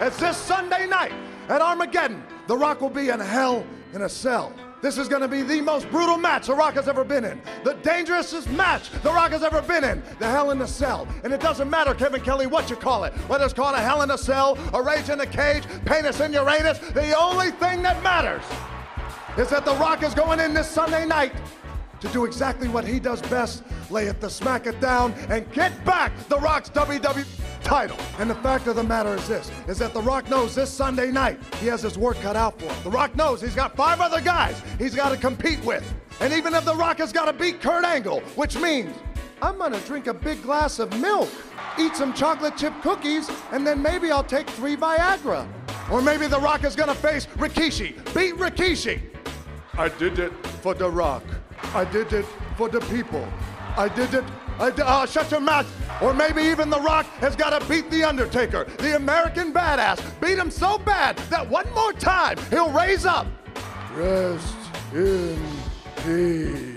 as this Sunday night at Armageddon, The Rock will be in hell in a cell. This is going to be the most brutal match The Rock has ever been in. The dangerousest match The Rock has ever been in. The Hell in a Cell. And it doesn't matter, Kevin Kelly, what you call it. Whether it's called a Hell in a Cell, a Rage in a Cage, Penis in Uranus, the only thing that matters is that The Rock is going in this Sunday night to do exactly what he does best lay it to smack it down and get back The Rock's WWE title. And the fact of the matter is this, is that The Rock knows this Sunday night he has his work cut out for him. The Rock knows he's got five other guys he's got to compete with. And even if The Rock has got to beat Kurt Angle, which means I'm gonna drink a big glass of milk, eat some chocolate chip cookies, and then maybe I'll take three Viagra. Or maybe The Rock is gonna face Rikishi, beat Rikishi. I did it for The Rock. I did it for the people. I did it. Uh, shut your mouth. Or maybe even The Rock has got to beat The Undertaker, the American badass. Beat him so bad that one more time he'll raise up. Rest in peace.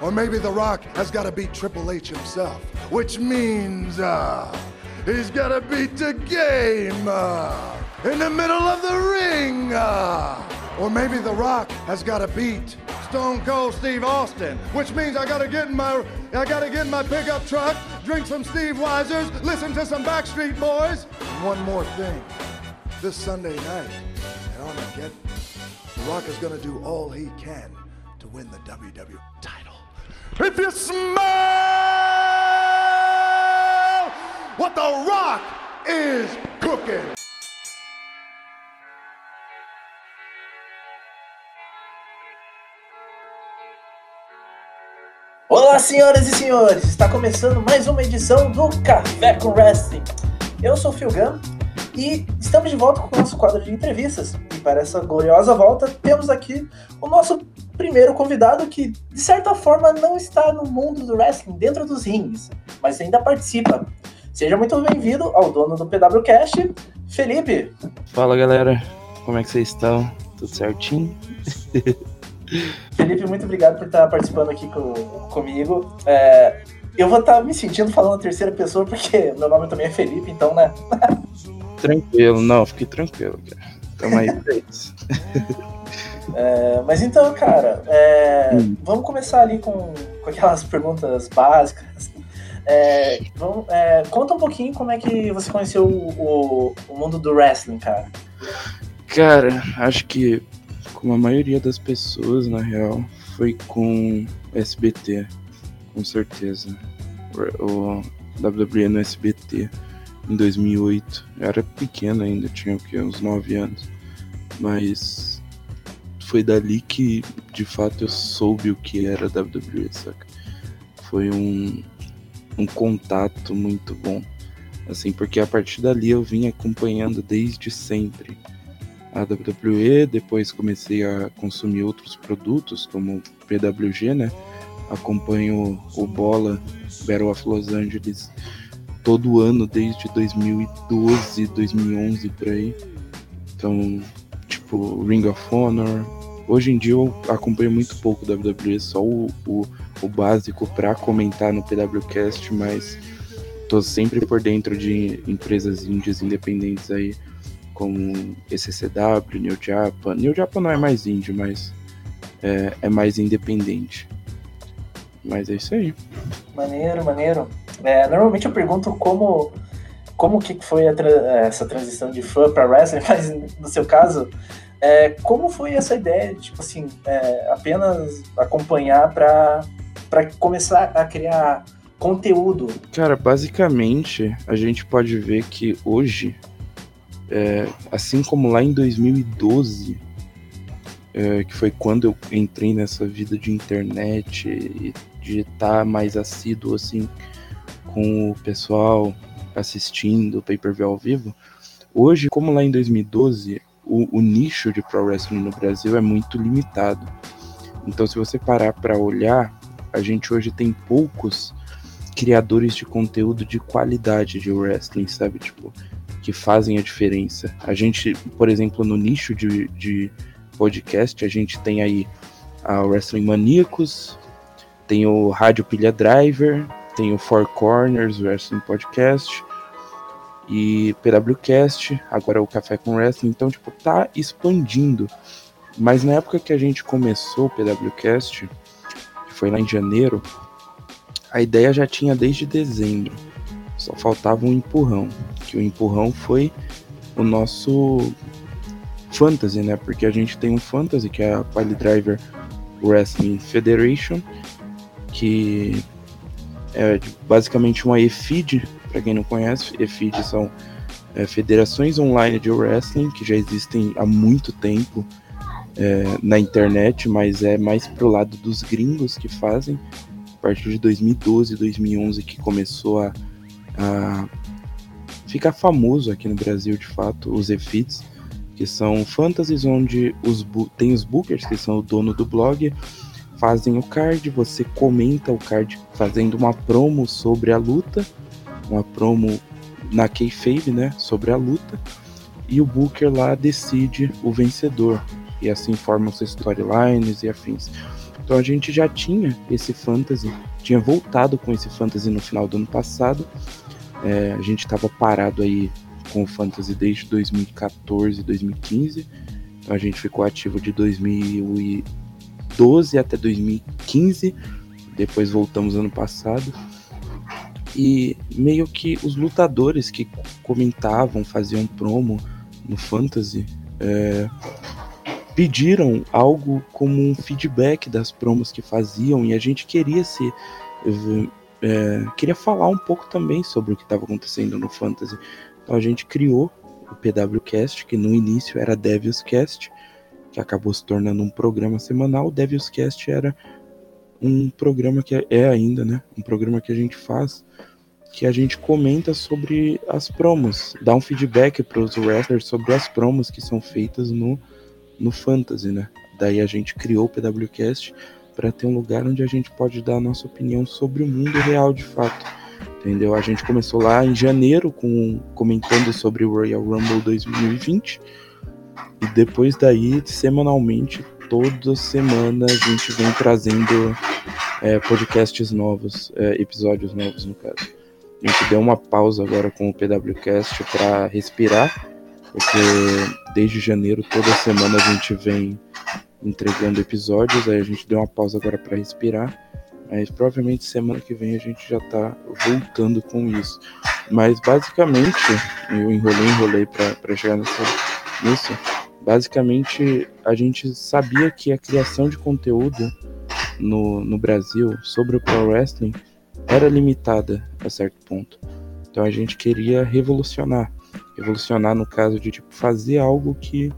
Or maybe The Rock has got to beat Triple H himself, which means uh, he's got to beat the game uh, in the middle of the ring. Uh. Or maybe The Rock has got to beat Stone Cold Steve Austin, which means I gotta get in my I gotta get in my pickup truck, drink some Steve Weisers, listen to some Backstreet Boys. And one more thing. This Sunday night at Armageddon, The get, The Rock is gonna do all he can to win the WWE title. If you smell what The Rock is cooking. Olá, senhoras e senhores! Está começando mais uma edição do Café com Wrestling. Eu sou o Phil Gunn e estamos de volta com o nosso quadro de entrevistas. E para essa gloriosa volta, temos aqui o nosso primeiro convidado que, de certa forma, não está no mundo do wrestling, dentro dos rings, mas ainda participa. Seja muito bem-vindo ao dono do PWCast, Felipe. Fala, galera. Como é que vocês estão? Tudo certinho? Felipe, muito obrigado por estar participando aqui com, comigo. É, eu vou estar me sentindo falando na terceira pessoa, porque meu nome também é Felipe, então, né? tranquilo, não, fique tranquilo, cara. Tamo aí pra isso. É, mas então, cara, é, hum. vamos começar ali com, com aquelas perguntas básicas. É, vamos, é, conta um pouquinho como é que você conheceu o, o, mundo do wrestling, cara. Cara, acho que como a maioria das pessoas, na real, foi com SBT, com certeza. O WWE no SBT em 2008. Eu era pequeno ainda, tinha o quê? Uns 9 anos. Mas foi dali que, de fato, eu soube o que era WWE, saca? Foi um, um contato muito bom. Assim, porque a partir dali eu vim acompanhando desde sempre a WWE, depois comecei a consumir outros produtos, como PWG, né? Acompanho o Bola Battle of Los Angeles todo ano desde 2012, 2011 por aí. Então, tipo, Ring of Honor. Hoje em dia eu acompanho muito pouco WWE, só o, o, o básico para comentar no PWCast, mas tô sempre por dentro de empresas índias independentes aí como ECCW, New Japan. New Japan não é mais indie, mas é, é mais independente. Mas é isso aí. Maneiro, maneiro. É, normalmente eu pergunto como como que foi tra essa transição de fã para wrestling, mas no seu caso, é, como foi essa ideia de, tipo assim, é, apenas acompanhar para começar a criar conteúdo? Cara, basicamente, a gente pode ver que hoje é, assim como lá em 2012, é, que foi quando eu entrei nessa vida de internet e de estar mais assíduo assim com o pessoal assistindo o pay-per-view ao vivo, hoje, como lá em 2012, o, o nicho de pro wrestling no Brasil é muito limitado. Então, se você parar para olhar, a gente hoje tem poucos criadores de conteúdo de qualidade de wrestling, sabe? Tipo, que fazem a diferença. A gente, por exemplo, no nicho de, de podcast, a gente tem aí a Wrestling Maníacos, tem o Rádio Pilha Driver, tem o Four Corners Wrestling Podcast, e PWCast, agora o Café com Wrestling, então tipo tá expandindo. Mas na época que a gente começou o PWCast, foi lá em janeiro, a ideia já tinha desde dezembro. Só faltava um empurrão, que o empurrão foi o nosso fantasy, né? Porque a gente tem um fantasy que é a Pile Driver Wrestling Federation, que é basicamente uma EFID, para quem não conhece, EFID são é, federações online de wrestling que já existem há muito tempo é, na internet, mas é mais pro lado dos gringos que fazem. A partir de 2012, 2011 que começou a, a ficar famoso aqui no Brasil, de fato, os EFIDs, que são fantasies onde os tem os bookers, que são o dono do blog, fazem o card, você comenta o card fazendo uma promo sobre a luta, uma promo na kayfabe, né, sobre a luta, e o booker lá decide o vencedor, e assim formam os storylines e afins. Então a gente já tinha esse fantasy, tinha voltado com esse fantasy no final do ano passado, é, a gente estava parado aí com o fantasy desde 2014, 2015, então a gente ficou ativo de 2000 2012 até 2015, depois voltamos ano passado. E meio que os lutadores que comentavam, faziam promo no Fantasy, é, pediram algo como um feedback das promos que faziam e a gente queria se é, queria falar um pouco também sobre o que estava acontecendo no Fantasy. Então a gente criou o PWCast, que no início era Devil's Cast, que acabou se tornando um programa semanal. O Devil's Cast era um programa que é ainda, né? Um programa que a gente faz que a gente comenta sobre as promos, dá um feedback para os wrestlers sobre as promos que são feitas no, no Fantasy, né? Daí a gente criou o PWCast para ter um lugar onde a gente pode dar a nossa opinião sobre o mundo real de fato. Entendeu? A gente começou lá em janeiro com comentando sobre o Royal Rumble 2020 e depois daí, semanalmente, toda semana a gente vem trazendo é, podcasts novos, é, episódios novos no caso. A gente deu uma pausa agora com o PWCast para respirar, porque desde janeiro toda semana a gente vem entregando episódios, aí a gente deu uma pausa agora para respirar. Mas provavelmente semana que vem a gente já tá voltando com isso. Mas basicamente, eu enrolei, enrolei para chegar nessa, nisso Basicamente, a gente sabia que a criação de conteúdo no, no Brasil sobre o Pro Wrestling era limitada a certo ponto. Então a gente queria revolucionar. Revolucionar no caso de tipo, fazer algo que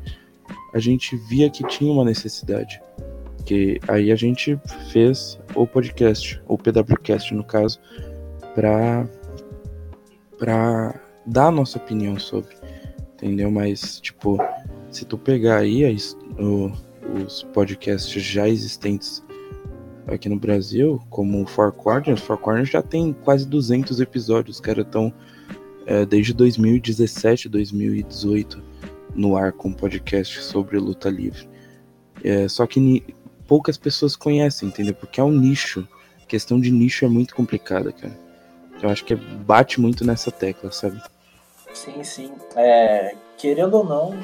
a gente via que tinha uma necessidade. Que aí a gente fez o podcast, ou PWCast no caso, para para dar a nossa opinião sobre, entendeu? Mas tipo, se tu pegar aí o, os podcasts já existentes aqui no Brasil, como o Four Corners, Four Corners já tem quase 200 episódios, os caras estão é, desde 2017, 2018 no ar com podcast sobre luta livre. É, só que poucas pessoas conhecem, entendeu? Porque é um nicho. A questão de nicho é muito complicada, cara. Eu acho que bate muito nessa tecla, sabe? Sim, sim. É, querendo ou não,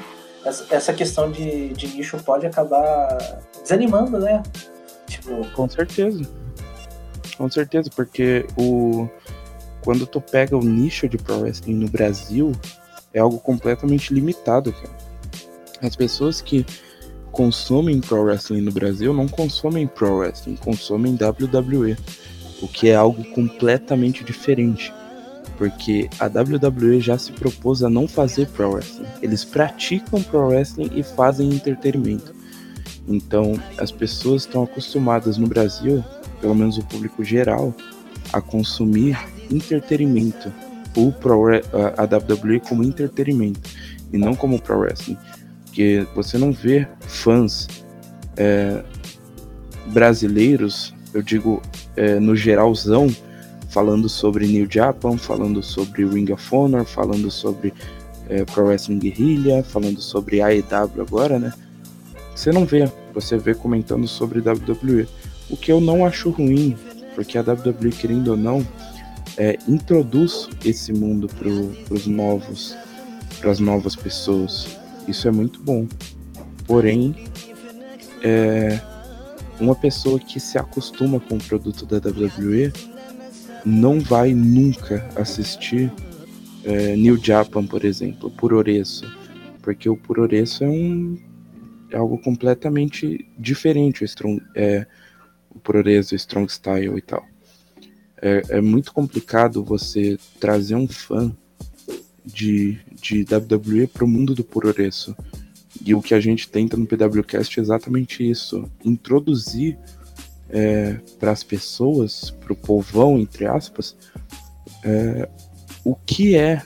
essa questão de, de nicho pode acabar desanimando, né? Tipo... Com certeza. Com certeza, porque o quando tu pega o nicho de pro wrestling no Brasil, é algo completamente limitado, cara. As pessoas que consomem pro wrestling no Brasil não consomem pro wrestling, consomem WWE, o que é algo completamente diferente porque a WWE já se propôs a não fazer pro wrestling. Eles praticam pro wrestling e fazem entretenimento. Então, as pessoas estão acostumadas no Brasil, pelo menos o público geral, a consumir entretenimento. O pro, a WWE como entretenimento e não como pro wrestling. Porque você não vê fãs é, brasileiros, eu digo é, no geralzão, falando sobre New Japan, falando sobre Ring of Honor, falando sobre é, Pro Wrestling Guerrilla, falando sobre AEW agora, né? Você não vê, você vê comentando sobre WWE. O que eu não acho ruim, porque a WWE, querendo ou não, é, introduz esse mundo para os novos, para as novas pessoas. Isso é muito bom. Porém, é, uma pessoa que se acostuma com o produto da WWE não vai nunca assistir é, New Japan, por exemplo, Puroresu, porque o Puroresu é um é algo completamente diferente, o, strong, é, o Puroresu, o Strong Style e tal. É, é muito complicado você trazer um fã de, de WWE para o mundo do Puroresu. E o que a gente tenta no PWCast é exatamente isso: introduzir é, para as pessoas, para o povão, entre aspas, é, o que é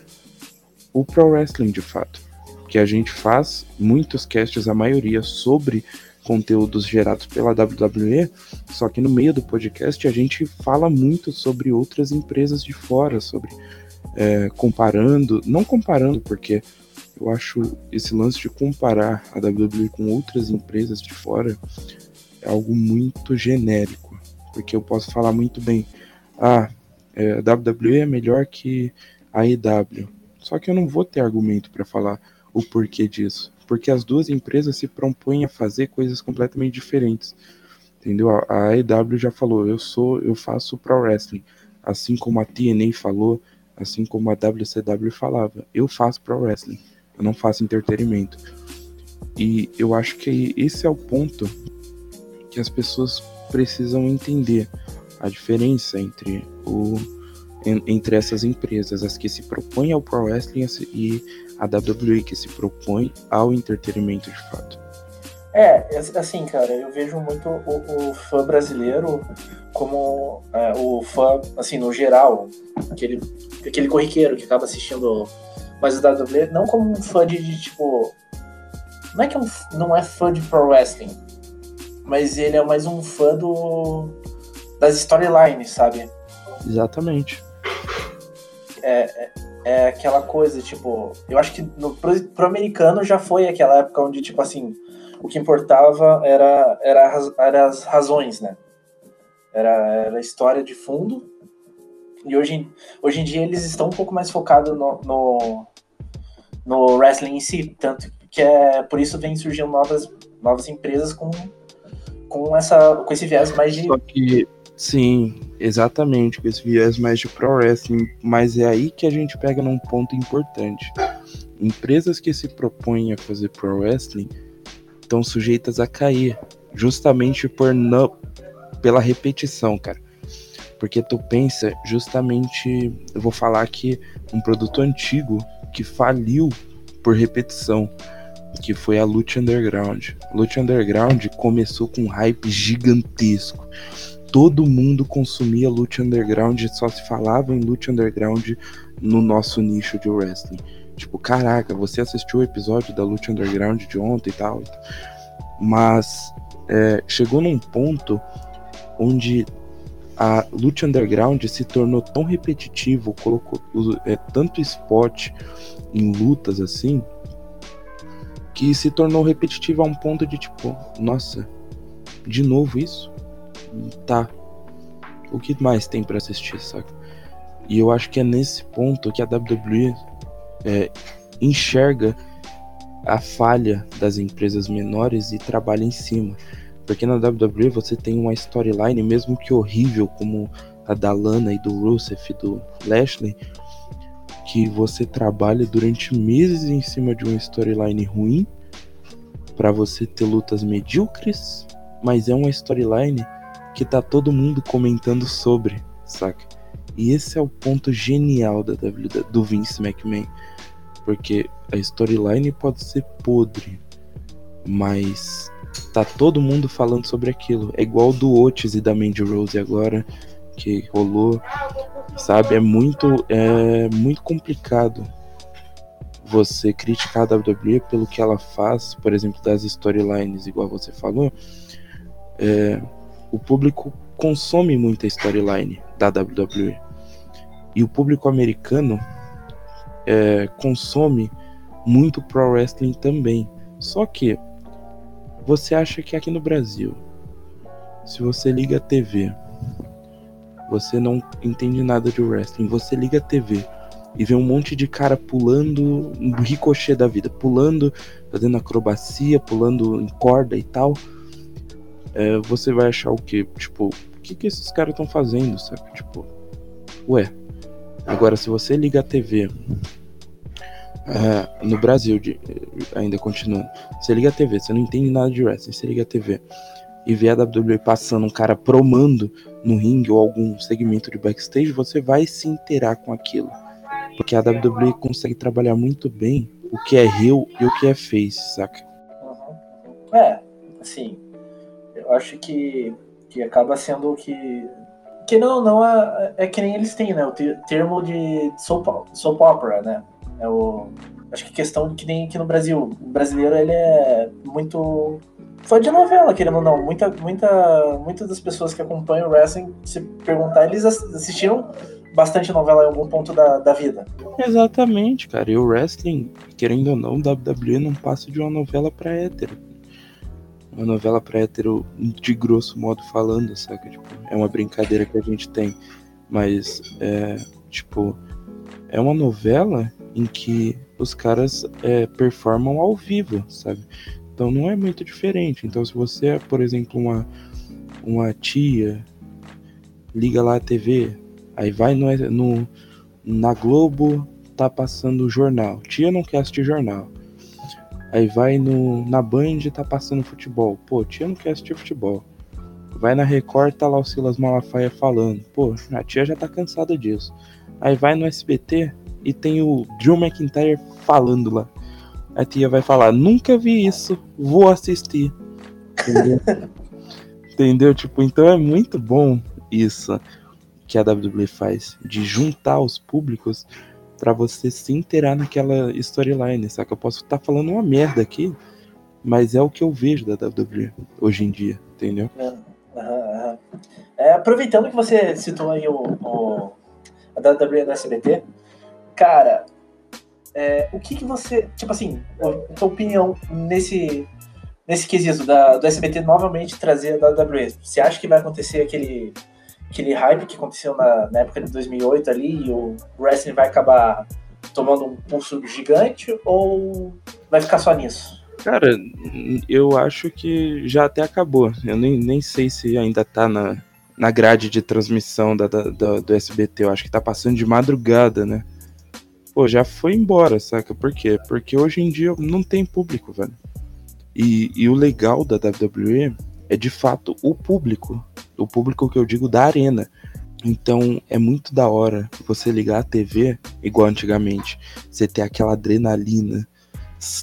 o Pro Wrestling de fato. Que a gente faz muitos casts, a maioria, sobre conteúdos gerados pela WWE, só que no meio do podcast a gente fala muito sobre outras empresas de fora, sobre é, comparando, não comparando, porque eu acho esse lance de comparar a WWE com outras empresas de fora é algo muito genérico, porque eu posso falar muito bem, ah, é, a WWE é melhor que a EW, só que eu não vou ter argumento para falar o porquê disso, porque as duas empresas se propõem a fazer coisas completamente diferentes, entendeu? A, EW já falou, eu sou, eu faço pro wrestling, assim como a TNA falou, assim como a WCW falava, eu faço pro wrestling eu não faço entretenimento. E eu acho que esse é o ponto que as pessoas precisam entender a diferença entre o entre essas empresas, as que se propõem ao pro wrestling e a WWE que se propõe ao entretenimento de fato. É, assim, cara, eu vejo muito o, o fã brasileiro como é, o fã, assim, no geral, aquele, aquele corriqueiro que acaba assistindo mas o WWE não como um fã de, de tipo. Não é que é um, não é fã de pro wrestling, mas ele é mais um fã do das storylines, sabe? Exatamente. É, é, é, aquela coisa, tipo, eu acho que no, pro, pro americano já foi aquela época onde, tipo assim, o que importava era, era, era as razões, né? Era, era a história de fundo. E hoje, hoje em dia eles estão um pouco mais focados no, no, no wrestling em si, tanto que é por isso vem surgindo novas, novas empresas com, com, essa, com esse viés mais de. Só que, sim, exatamente, com esse viés mais de pro wrestling, mas é aí que a gente pega num ponto importante. Empresas que se propõem a fazer pro wrestling estão sujeitas a cair, justamente por não, pela repetição, cara. Porque tu pensa justamente, eu vou falar aqui um produto antigo que faliu por repetição, que foi a Lucha Underground. Lucha Underground começou com um hype gigantesco. Todo mundo consumia Lucha Underground, só se falava em Lucha Underground no nosso nicho de wrestling. Tipo, caraca, você assistiu o episódio da Lucha Underground de ontem e tal. Mas é, chegou num ponto onde a Lucha Underground se tornou tão repetitivo, colocou é, tanto spot em lutas assim, que se tornou repetitivo a um ponto de tipo, nossa, de novo isso? Tá. O que mais tem para assistir, saca? E eu acho que é nesse ponto que a WWE é, enxerga a falha das empresas menores e trabalha em cima. Porque na WWE você tem uma storyline, mesmo que horrível, como a da Lana e do Rusev e do Lashley, que você trabalha durante meses em cima de uma storyline ruim para você ter lutas medíocres, mas é uma storyline que tá todo mundo comentando sobre, saca? E esse é o ponto genial da WWE, do Vince McMahon, porque a storyline pode ser podre, mas tá todo mundo falando sobre aquilo. É igual do Otis e da Mandy Rose agora que rolou, sabe? É muito é muito complicado você criticar a WWE pelo que ela faz, por exemplo, das storylines, igual você falou. É, o público consome muita storyline da WWE e o público americano é, consome muito pro wrestling também. Só que você acha que aqui no Brasil, se você liga a TV, você não entende nada de wrestling, você liga a TV e vê um monte de cara pulando, um ricochet da vida, pulando, fazendo acrobacia, pulando em corda e tal, é, você vai achar o quê? Tipo, o que, que esses caras estão fazendo, sabe? Tipo, ué. Agora, se você liga a TV é, no Brasil, de, ainda continuando, você liga a TV, você não entende nada de wrestling, você liga a TV e vê a WWE passando um cara promando no ringue ou algum segmento de backstage, você vai se inteirar com aquilo. Porque a WWE consegue trabalhar muito bem o que é heel e o que é face, saca? Uhum. É, assim, eu acho que, que acaba sendo que. Que não, não é, é que nem eles têm, né? O termo de soap, soap opera, né? É o, acho que questão que nem aqui no Brasil. O brasileiro, ele é muito fã de novela, querendo ou não. Muita, muita, muitas das pessoas que acompanham o wrestling, se perguntar, eles assistiram bastante novela em algum ponto da, da vida. Exatamente, cara. E o wrestling, querendo ou não, o WWE não passa de uma novela pra hétero. Uma novela pra hétero, de grosso modo falando, saca? Tipo, é uma brincadeira que a gente tem. Mas, é, tipo, é uma novela em que os caras é, performam ao vivo, sabe? Então não é muito diferente. Então, se você é, por exemplo, uma, uma tia, liga lá a TV, Aí vai no, no, na Globo, tá passando jornal. Tia não quer assistir jornal. Aí vai no, na Band, tá passando futebol. Pô, tia não quer assistir futebol. Vai na Record, tá lá o Silas Malafaia falando. Pô, a tia já tá cansada disso. Aí vai no SBT e tem o Drew McIntyre falando lá. A tia vai falar: Nunca vi isso, vou assistir. Entendeu? Entendeu? Tipo, então é muito bom isso que a WWE faz, de juntar os públicos para você se inteirar naquela storyline, saca? Eu posso estar tá falando uma merda aqui, mas é o que eu vejo da WWE hoje em dia, entendeu? É, é, aproveitando que você citou aí o, o a WWE no SBT, cara, é, o que que você, tipo assim, a tua opinião nesse nesse quesito da, do SBT novamente trazer a WWE? Você acha que vai acontecer aquele aquele hype que aconteceu na, na, época de 2008 ali e o wrestling vai acabar tomando um pulso gigante ou vai ficar só nisso? Cara, eu acho que já até acabou. Eu nem, nem sei se ainda tá na, na grade de transmissão da, da, da, do SBT. Eu acho que tá passando de madrugada, né? Pô, já foi embora, saca? Por quê? Porque hoje em dia não tem público, velho. E, e o legal da WWE é de fato o público o público que eu digo da arena. Então é muito da hora você ligar a TV, igual antigamente, você ter aquela adrenalina.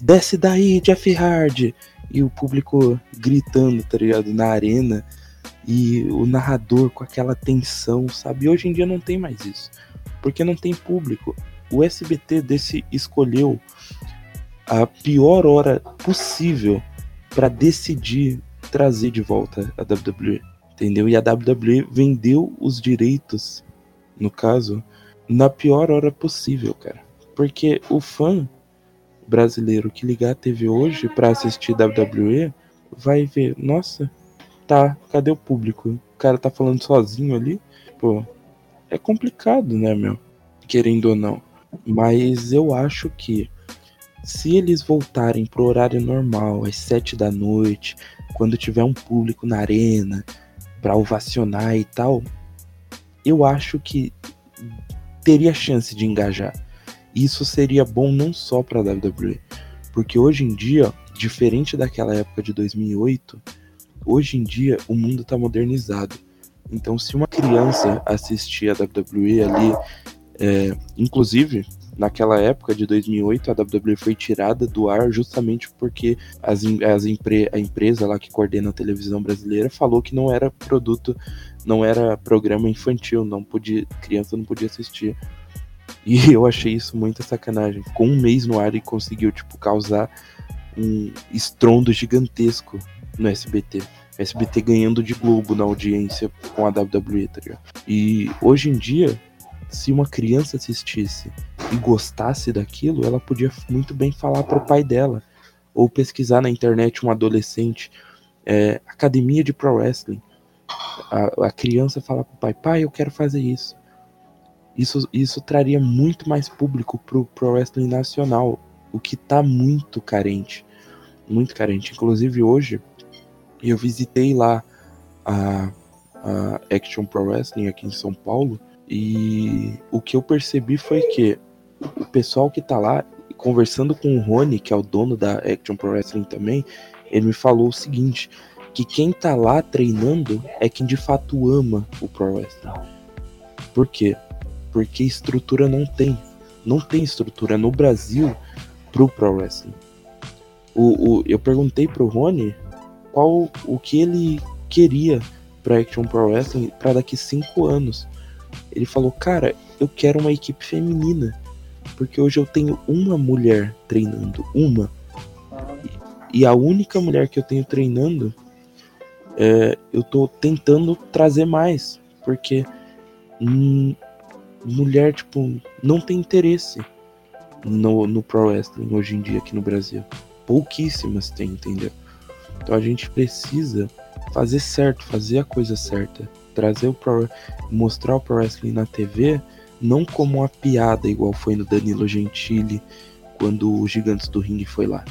Desce daí, Jeff Hardy! E o público gritando, tá ligado? Na arena. E o narrador com aquela tensão, sabe? E hoje em dia não tem mais isso. Porque não tem público. O SBT desse escolheu a pior hora possível para decidir trazer de volta a WWE entendeu? E a WWE vendeu os direitos, no caso, na pior hora possível, cara. Porque o fã brasileiro que ligar a TV hoje para assistir WWE vai ver, nossa, tá, cadê o público? O cara tá falando sozinho ali, pô, é complicado, né, meu? Querendo ou não. Mas eu acho que se eles voltarem pro horário normal, às sete da noite, quando tiver um público na arena, para ovacionar e tal, eu acho que teria chance de engajar. Isso seria bom não só para a WWE, porque hoje em dia, diferente daquela época de 2008, hoje em dia o mundo está modernizado. Então, se uma criança assistir a WWE ali, é, inclusive naquela época de 2008, a WWE foi tirada do ar justamente porque as, as empre, a empresa lá que coordena a televisão brasileira falou que não era produto, não era programa infantil, não podia, criança não podia assistir. E eu achei isso muita sacanagem. Ficou um mês no ar e conseguiu, tipo, causar um estrondo gigantesco no SBT. SBT ganhando de Globo na audiência com a WWE, tá ligado? E hoje em dia, se uma criança assistisse e gostasse daquilo, ela podia muito bem falar para o pai dela ou pesquisar na internet um adolescente é, academia de pro wrestling A, a criança fala pro pai, pai, eu quero fazer isso. Isso, isso traria muito mais público pro Pro Wrestling Nacional, o que tá muito carente. Muito carente. Inclusive hoje eu visitei lá a, a Action Pro Wrestling aqui em São Paulo e o que eu percebi foi que o pessoal que tá lá, conversando com o Rony, que é o dono da Action Pro Wrestling também, ele me falou o seguinte, que quem tá lá treinando é quem de fato ama o Pro Wrestling. Por quê? Porque estrutura não tem. Não tem estrutura no Brasil pro Pro Wrestling. O, o, eu perguntei pro Rony qual o que ele queria para Action Pro Wrestling para daqui cinco anos. Ele falou, cara, eu quero uma equipe feminina. Porque hoje eu tenho uma mulher treinando. Uma. E a única mulher que eu tenho treinando, é, eu tô tentando trazer mais. Porque hum, mulher, tipo, não tem interesse no, no Pro Wrestling hoje em dia aqui no Brasil. Pouquíssimas tem, entendeu? Então a gente precisa fazer certo, fazer a coisa certa. Trazer o Pro, mostrar o Pro Wrestling na TV não como uma piada igual foi no Danilo Gentili quando o Gigantes do Ring foi lá,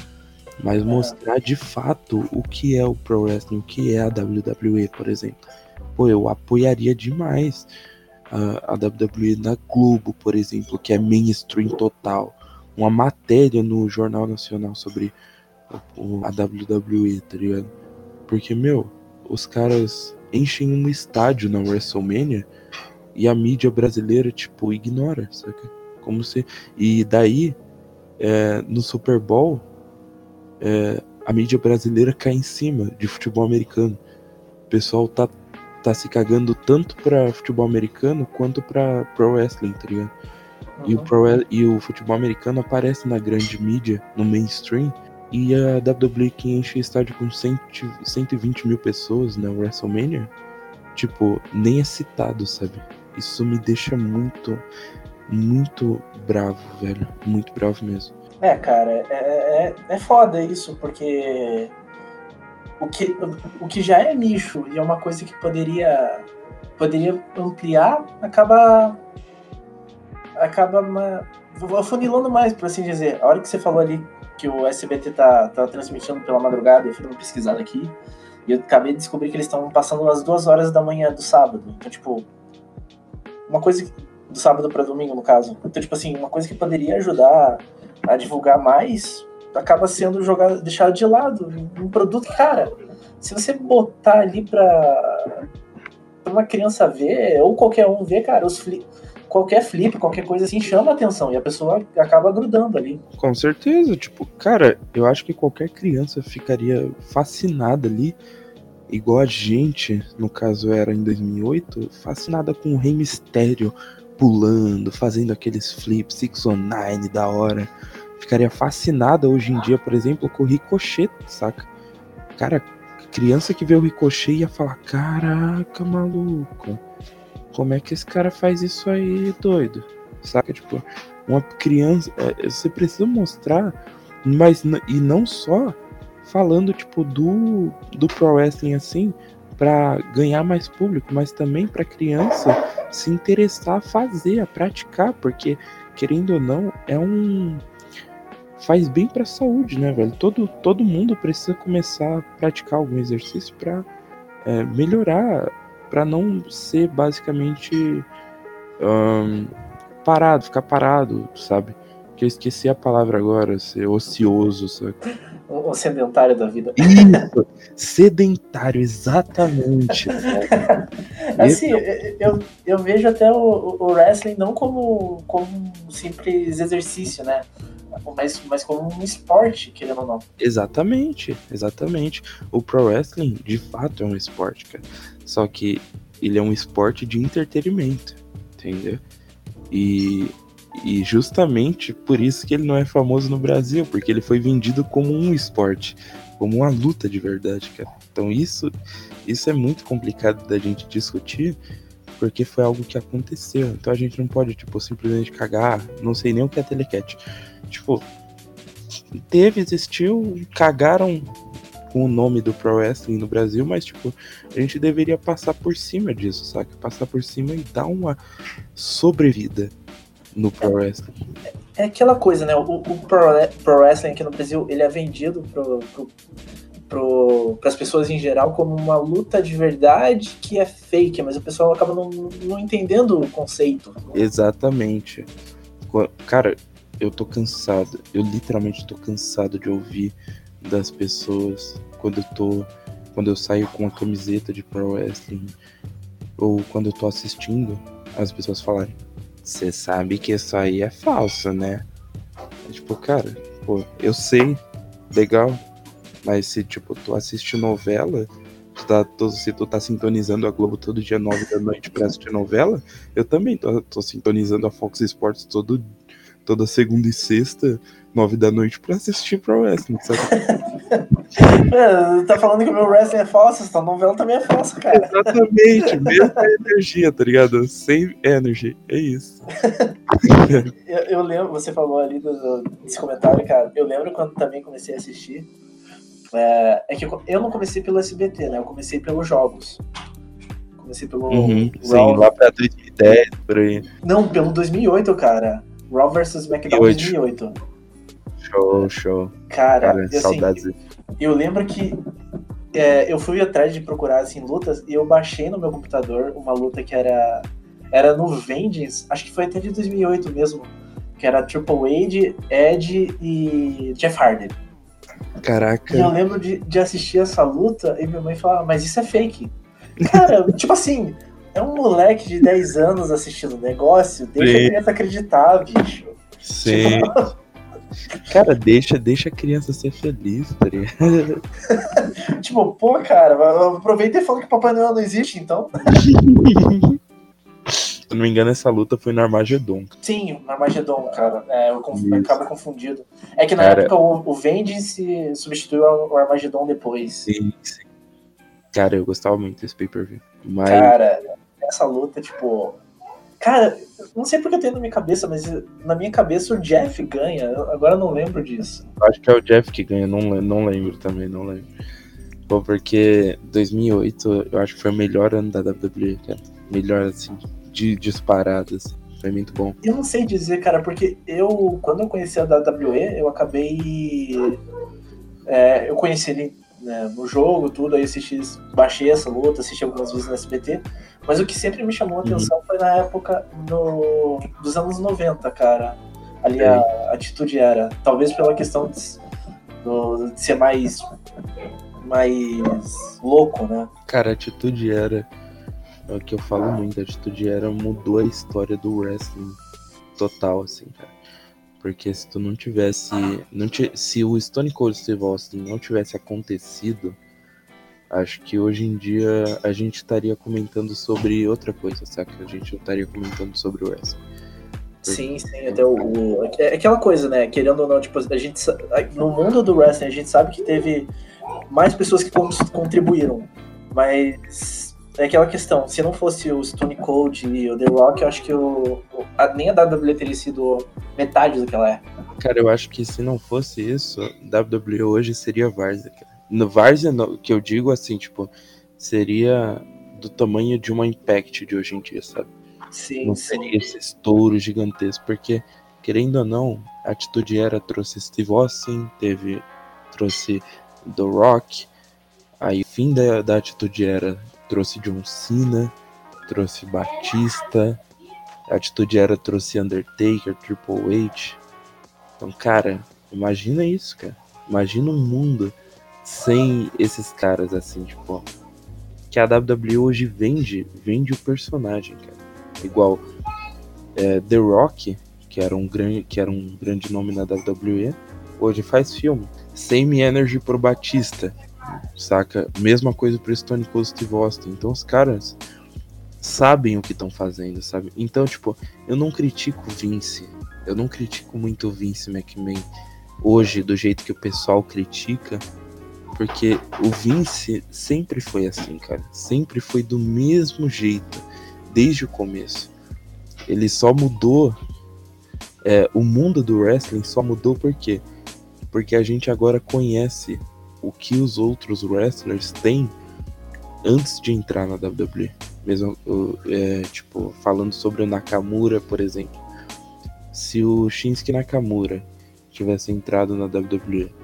mas é. mostrar de fato o que é o Pro Wrestling, o que é a WWE, por exemplo. Pô, eu apoiaria demais a, a WWE na Globo, por exemplo, que é mainstream total. Uma matéria no Jornal Nacional sobre a WWE, tá ligado? Porque, meu, os caras enchem um estádio na WrestleMania e a mídia brasileira, tipo, ignora, saca? Como se. E daí, é, no Super Bowl, é, a mídia brasileira cai em cima de futebol americano. O pessoal tá, tá se cagando tanto pra futebol americano quanto pra pro wrestling, tá ligado? Uhum. E, o pro, e o futebol americano aparece na grande mídia, no mainstream, e a WWE que enche o estádio com 100, 120 mil pessoas na WrestleMania, tipo, nem é citado, sabe? Isso me deixa muito, muito bravo, velho. Muito bravo mesmo. É, cara, é, é, é foda isso, porque o que, o que já é nicho e é uma coisa que poderia, poderia ampliar, acaba. acaba afunilando mais, por assim dizer. A hora que você falou ali que o SBT tá, tá transmitindo pela madrugada, eu fui uma pesquisada aqui, e eu acabei de descobrir que eles estão passando às duas horas da manhã do sábado. Então, tipo, uma coisa que, do sábado para domingo, no caso. Então, tipo assim, uma coisa que poderia ajudar a divulgar mais acaba sendo jogado, deixado de lado. Um produto, cara, se você botar ali pra uma criança ver, ou qualquer um ver, cara, os qualquer flip, qualquer coisa assim, chama atenção e a pessoa acaba grudando ali. Com certeza, tipo, cara, eu acho que qualquer criança ficaria fascinada ali igual a gente, no caso era em 2008, fascinada com o Rei Mistério pulando, fazendo aqueles flips 619 da hora. Ficaria fascinada hoje em dia, por exemplo, com o Ricochet, saca? Cara, criança que vê o Ricochet ia falar: Caraca, maluco, como é que esse cara faz isso aí, doido? Saca? Tipo, uma criança. É, você precisa mostrar, mas e não só falando tipo do do pro wrestling assim para ganhar mais público, mas também para criança se interessar a fazer, a praticar, porque querendo ou não é um faz bem para a saúde, né, velho? Todo todo mundo precisa começar a praticar algum exercício para é, melhorar, para não ser basicamente um, parado, ficar parado, sabe? Que eu esqueci a palavra agora, ser ocioso, sabe? O sedentário da vida. Isso, sedentário, exatamente. assim, eu, eu vejo até o, o wrestling não como, como um simples exercício, né? Mas, mas como um esporte, querendo ou não. Exatamente, exatamente. O pro wrestling, de fato, é um esporte, cara. Só que ele é um esporte de entretenimento, entendeu? E e justamente por isso que ele não é famoso no Brasil, porque ele foi vendido como um esporte, como uma luta de verdade, cara. Então isso, isso é muito complicado da gente discutir, porque foi algo que aconteceu. Então a gente não pode, tipo, simplesmente cagar, não sei nem o que é telecat. Tipo, teve, existiu, cagaram com o nome do Pro Wrestling no Brasil, mas, tipo, a gente deveria passar por cima disso, sabe? Passar por cima e dar uma sobrevida no Pro Wrestling. É aquela coisa, né? O, o Pro, Pro Wrestling aqui no Brasil, ele é vendido pro, pro, para as pessoas em geral como uma luta de verdade que é fake, mas o pessoal acaba não, não entendendo o conceito. Exatamente. Cara, eu tô cansado. Eu literalmente tô cansado de ouvir das pessoas quando eu tô. Quando eu saio com a camiseta de Pro Wrestling ou quando eu tô assistindo, as pessoas falarem, você sabe que isso aí é falso, né? Tipo, cara, pô, eu sei, legal. Mas se tipo, tu assiste novela, tu tá, tu, se tu tá sintonizando a Globo todo dia, nove da noite pra assistir novela, eu também tô, tô sintonizando a Fox Sports todo toda segunda e sexta, nove da noite, pra assistir Pro Wrestling, sabe? tá falando que o meu wrestling é falso, essa novela também é falsa, cara. Exatamente, mesma energia, tá ligado? Same energy, é isso. eu, eu, lembro, você falou ali do, desse comentário, cara, eu lembro quando também comecei a assistir, é, é que eu, eu não comecei pelo SBT, né? Eu comecei pelos jogos. Comecei pelo. Uhum, sim, lá pra 2010, por aí. Não, pelo 2008, cara. Raw vs SmackDown 2008. Show, show. Cara, Cara eu, saudades. Assim, eu lembro que é, eu fui atrás de procurar assim, lutas e eu baixei no meu computador uma luta que era era no Vengeance, acho que foi até de 2008 mesmo, que era Triple H, Ed e Jeff Hardy. Caraca. E eu lembro de, de assistir essa luta e minha mãe falava, mas isso é fake. Cara, tipo assim, é um moleque de 10 anos assistindo o negócio, deixa Sim. a criança acreditar, bicho. Sim. Tipo... Cara, deixa, deixa a criança ser feliz, tá ligado? tipo, pô, cara, aproveita e fala que Papai Noel não existe, então. Se eu não me engano, essa luta foi no Armagedon. Sim, no Armagedon, cara. É, eu conf... acabo confundido. É que na cara... época o, o Vengeance substituiu o Armagedon depois. Sim, sim. Cara, eu gostava muito desse pay-per-view. Mas... Cara, essa luta, tipo. Cara, não sei porque eu tenho na minha cabeça, mas na minha cabeça o Jeff ganha. Eu agora não lembro disso. Acho que é o Jeff que ganha, não, não lembro também, não lembro. Pô, porque 2008 eu acho que foi o melhor ano da WWE, cara. Melhor, assim, de disparadas. Foi muito bom. Eu não sei dizer, cara, porque eu, quando eu conheci a WWE, eu acabei. É, eu conheci ele né, no jogo, tudo, aí assisti, baixei essa luta, assisti algumas vezes no SBT, mas o que sempre me chamou a uhum. atenção uhum. foi na época no, dos anos 90, cara. Ali a, a atitude era, talvez pela questão de, do, de ser mais mais louco, né? Cara, a atitude era é o que eu falo muito, a atitude era mudou a história do wrestling total, assim, cara. Porque se tu não tivesse. Não se o Stone Cold Steve Austin não tivesse acontecido, acho que hoje em dia a gente estaria comentando sobre outra coisa, saca? A gente estaria comentando sobre o wrestling. Sim, sim, até o, o, É aquela coisa, né? Querendo ou não, tipo, a gente. No mundo do wrestling, a gente sabe que teve mais pessoas que contribuíram. Mas é aquela questão, se não fosse o Stone Cold e o The Rock, eu acho que o, a, nem a WWE teria sido metade do que ela é. Cara, eu acho que se não fosse isso, WWE hoje seria Várzea. No Várzea, que eu digo assim, tipo, seria do tamanho de uma Impact de hoje em dia, sabe? Sim, não sim. seria esse estouro gigantesco, porque, querendo ou não, a Atitude Era trouxe Steve Austin, teve, trouxe The Rock, aí fim da, da Atitude Era trouxe John Cena, trouxe Batista, a Atitude Era trouxe Undertaker, Triple H. Então, cara, imagina isso, cara. Imagina um mundo sem esses caras assim, tipo, que a WWE hoje vende, vende o personagem, cara. Igual é, The Rock, que era um grande, que era um grande nome na WWE, hoje faz filme. Same Energy pro Batista, saca? Mesma coisa pro Stone Cold Steve Austin. Então os caras sabem o que estão fazendo, sabe? Então, tipo, eu não critico o Vince. Eu não critico muito o Vince McMahon hoje do jeito que o pessoal critica, porque o Vince sempre foi assim, cara. Sempre foi do mesmo jeito, desde o começo. Ele só mudou. É, o mundo do wrestling só mudou por quê? Porque a gente agora conhece o que os outros wrestlers têm antes de entrar na WWE. Mesmo, é, tipo, falando sobre o Nakamura, por exemplo. Se o Shinsuke Nakamura tivesse entrado na WWE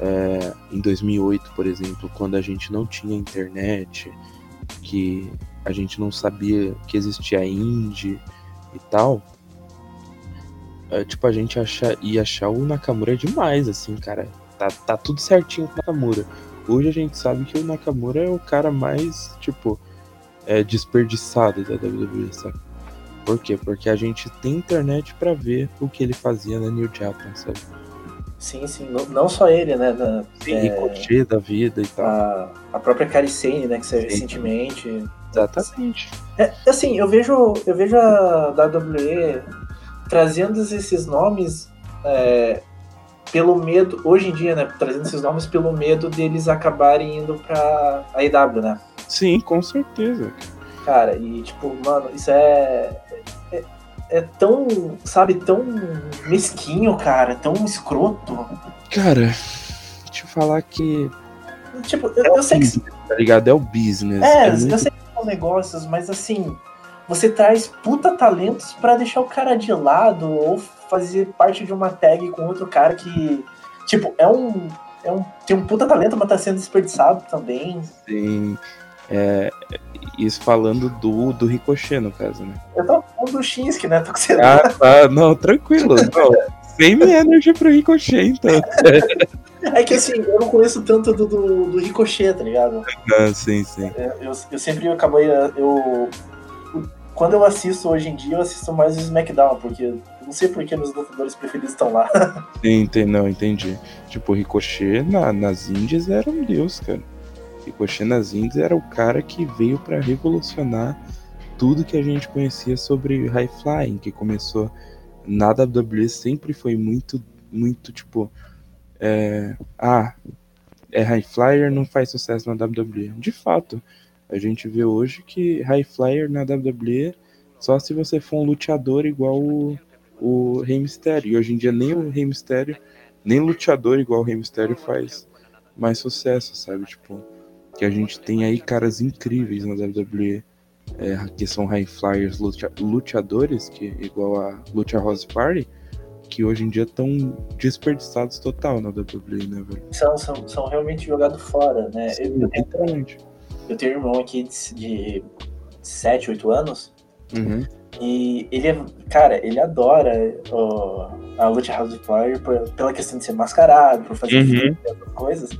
é, em 2008, por exemplo, quando a gente não tinha internet, que a gente não sabia que existia indie e tal, é, tipo, a gente acha, ia achar o Nakamura demais, assim, cara. Tá, tá tudo certinho com o Nakamura. Hoje a gente sabe que o Nakamura é o cara mais, tipo, é, desperdiçado da WWE, sabe? Por quê? Porque a gente tem internet para ver o que ele fazia na New Japan, sabe? Sim, sim. Não, não só ele, né? Da, Tem é, Ricochet da vida e tal. A, a própria Caricene, né? Que saiu recentemente. Exatamente. É, assim, eu vejo, eu vejo a WWE trazendo esses nomes é, pelo medo, hoje em dia, né? Trazendo esses nomes pelo medo deles acabarem indo pra AEW, né? Sim, com certeza. Cara, e tipo, mano, isso é, é, é tão, sabe, tão mesquinho, cara, tão escroto. Cara, deixa eu falar que. Tipo, eu, é eu sei business, que. Tá ligado? É o business. É, é muito... eu sei que são negócios, mas assim, você traz puta talentos para deixar o cara de lado ou fazer parte de uma tag com outro cara que, tipo, é um. É um tem um puta talento, mas tá sendo desperdiçado também. Sim. É, isso falando do, do Ricochet, no caso, né? Eu tô falando do Shinsuke, né? Tô com você. Ah, tá. Não, tranquilo. Não. Same energy pro Ricochet, então. É que assim, eu não conheço tanto do, do, do Ricochet, tá ligado? Ah, sim, sim. Eu, eu, eu sempre acabo. Eu, quando eu assisto hoje em dia, eu assisto mais o SmackDown, porque não sei por que meus lutadores preferidos estão lá. Entendi, não, entendi. Tipo, Ricochet na, nas Índias era um deus, cara. Ricochet nas Índias era o cara que veio para revolucionar tudo que a gente conhecia sobre high flying, que começou na WWE sempre foi muito, muito tipo, é, ah, é high flyer, não faz sucesso na WWE. De fato, a gente vê hoje que high flyer na WWE só se você for um luteador igual o, o Rey Mysterio. E hoje em dia nem o Rey Mysterio, nem luteador igual o Rey Mysterio faz mais sucesso, sabe? Tipo, que a gente tem aí caras incríveis na WWE é, que são high flyers luteadores, que igual a Lucha Rose Party, que hoje em dia estão desperdiçados total na WWE, né, velho? São, são, são realmente jogados fora, né? Sim, eu, eu, eu tenho um irmão aqui de, de 7, 8 anos. Uhum. E ele é, cara, ele adora ó, a Lucha House Fire pela questão de ser mascarado, por fazer uhum. coisas.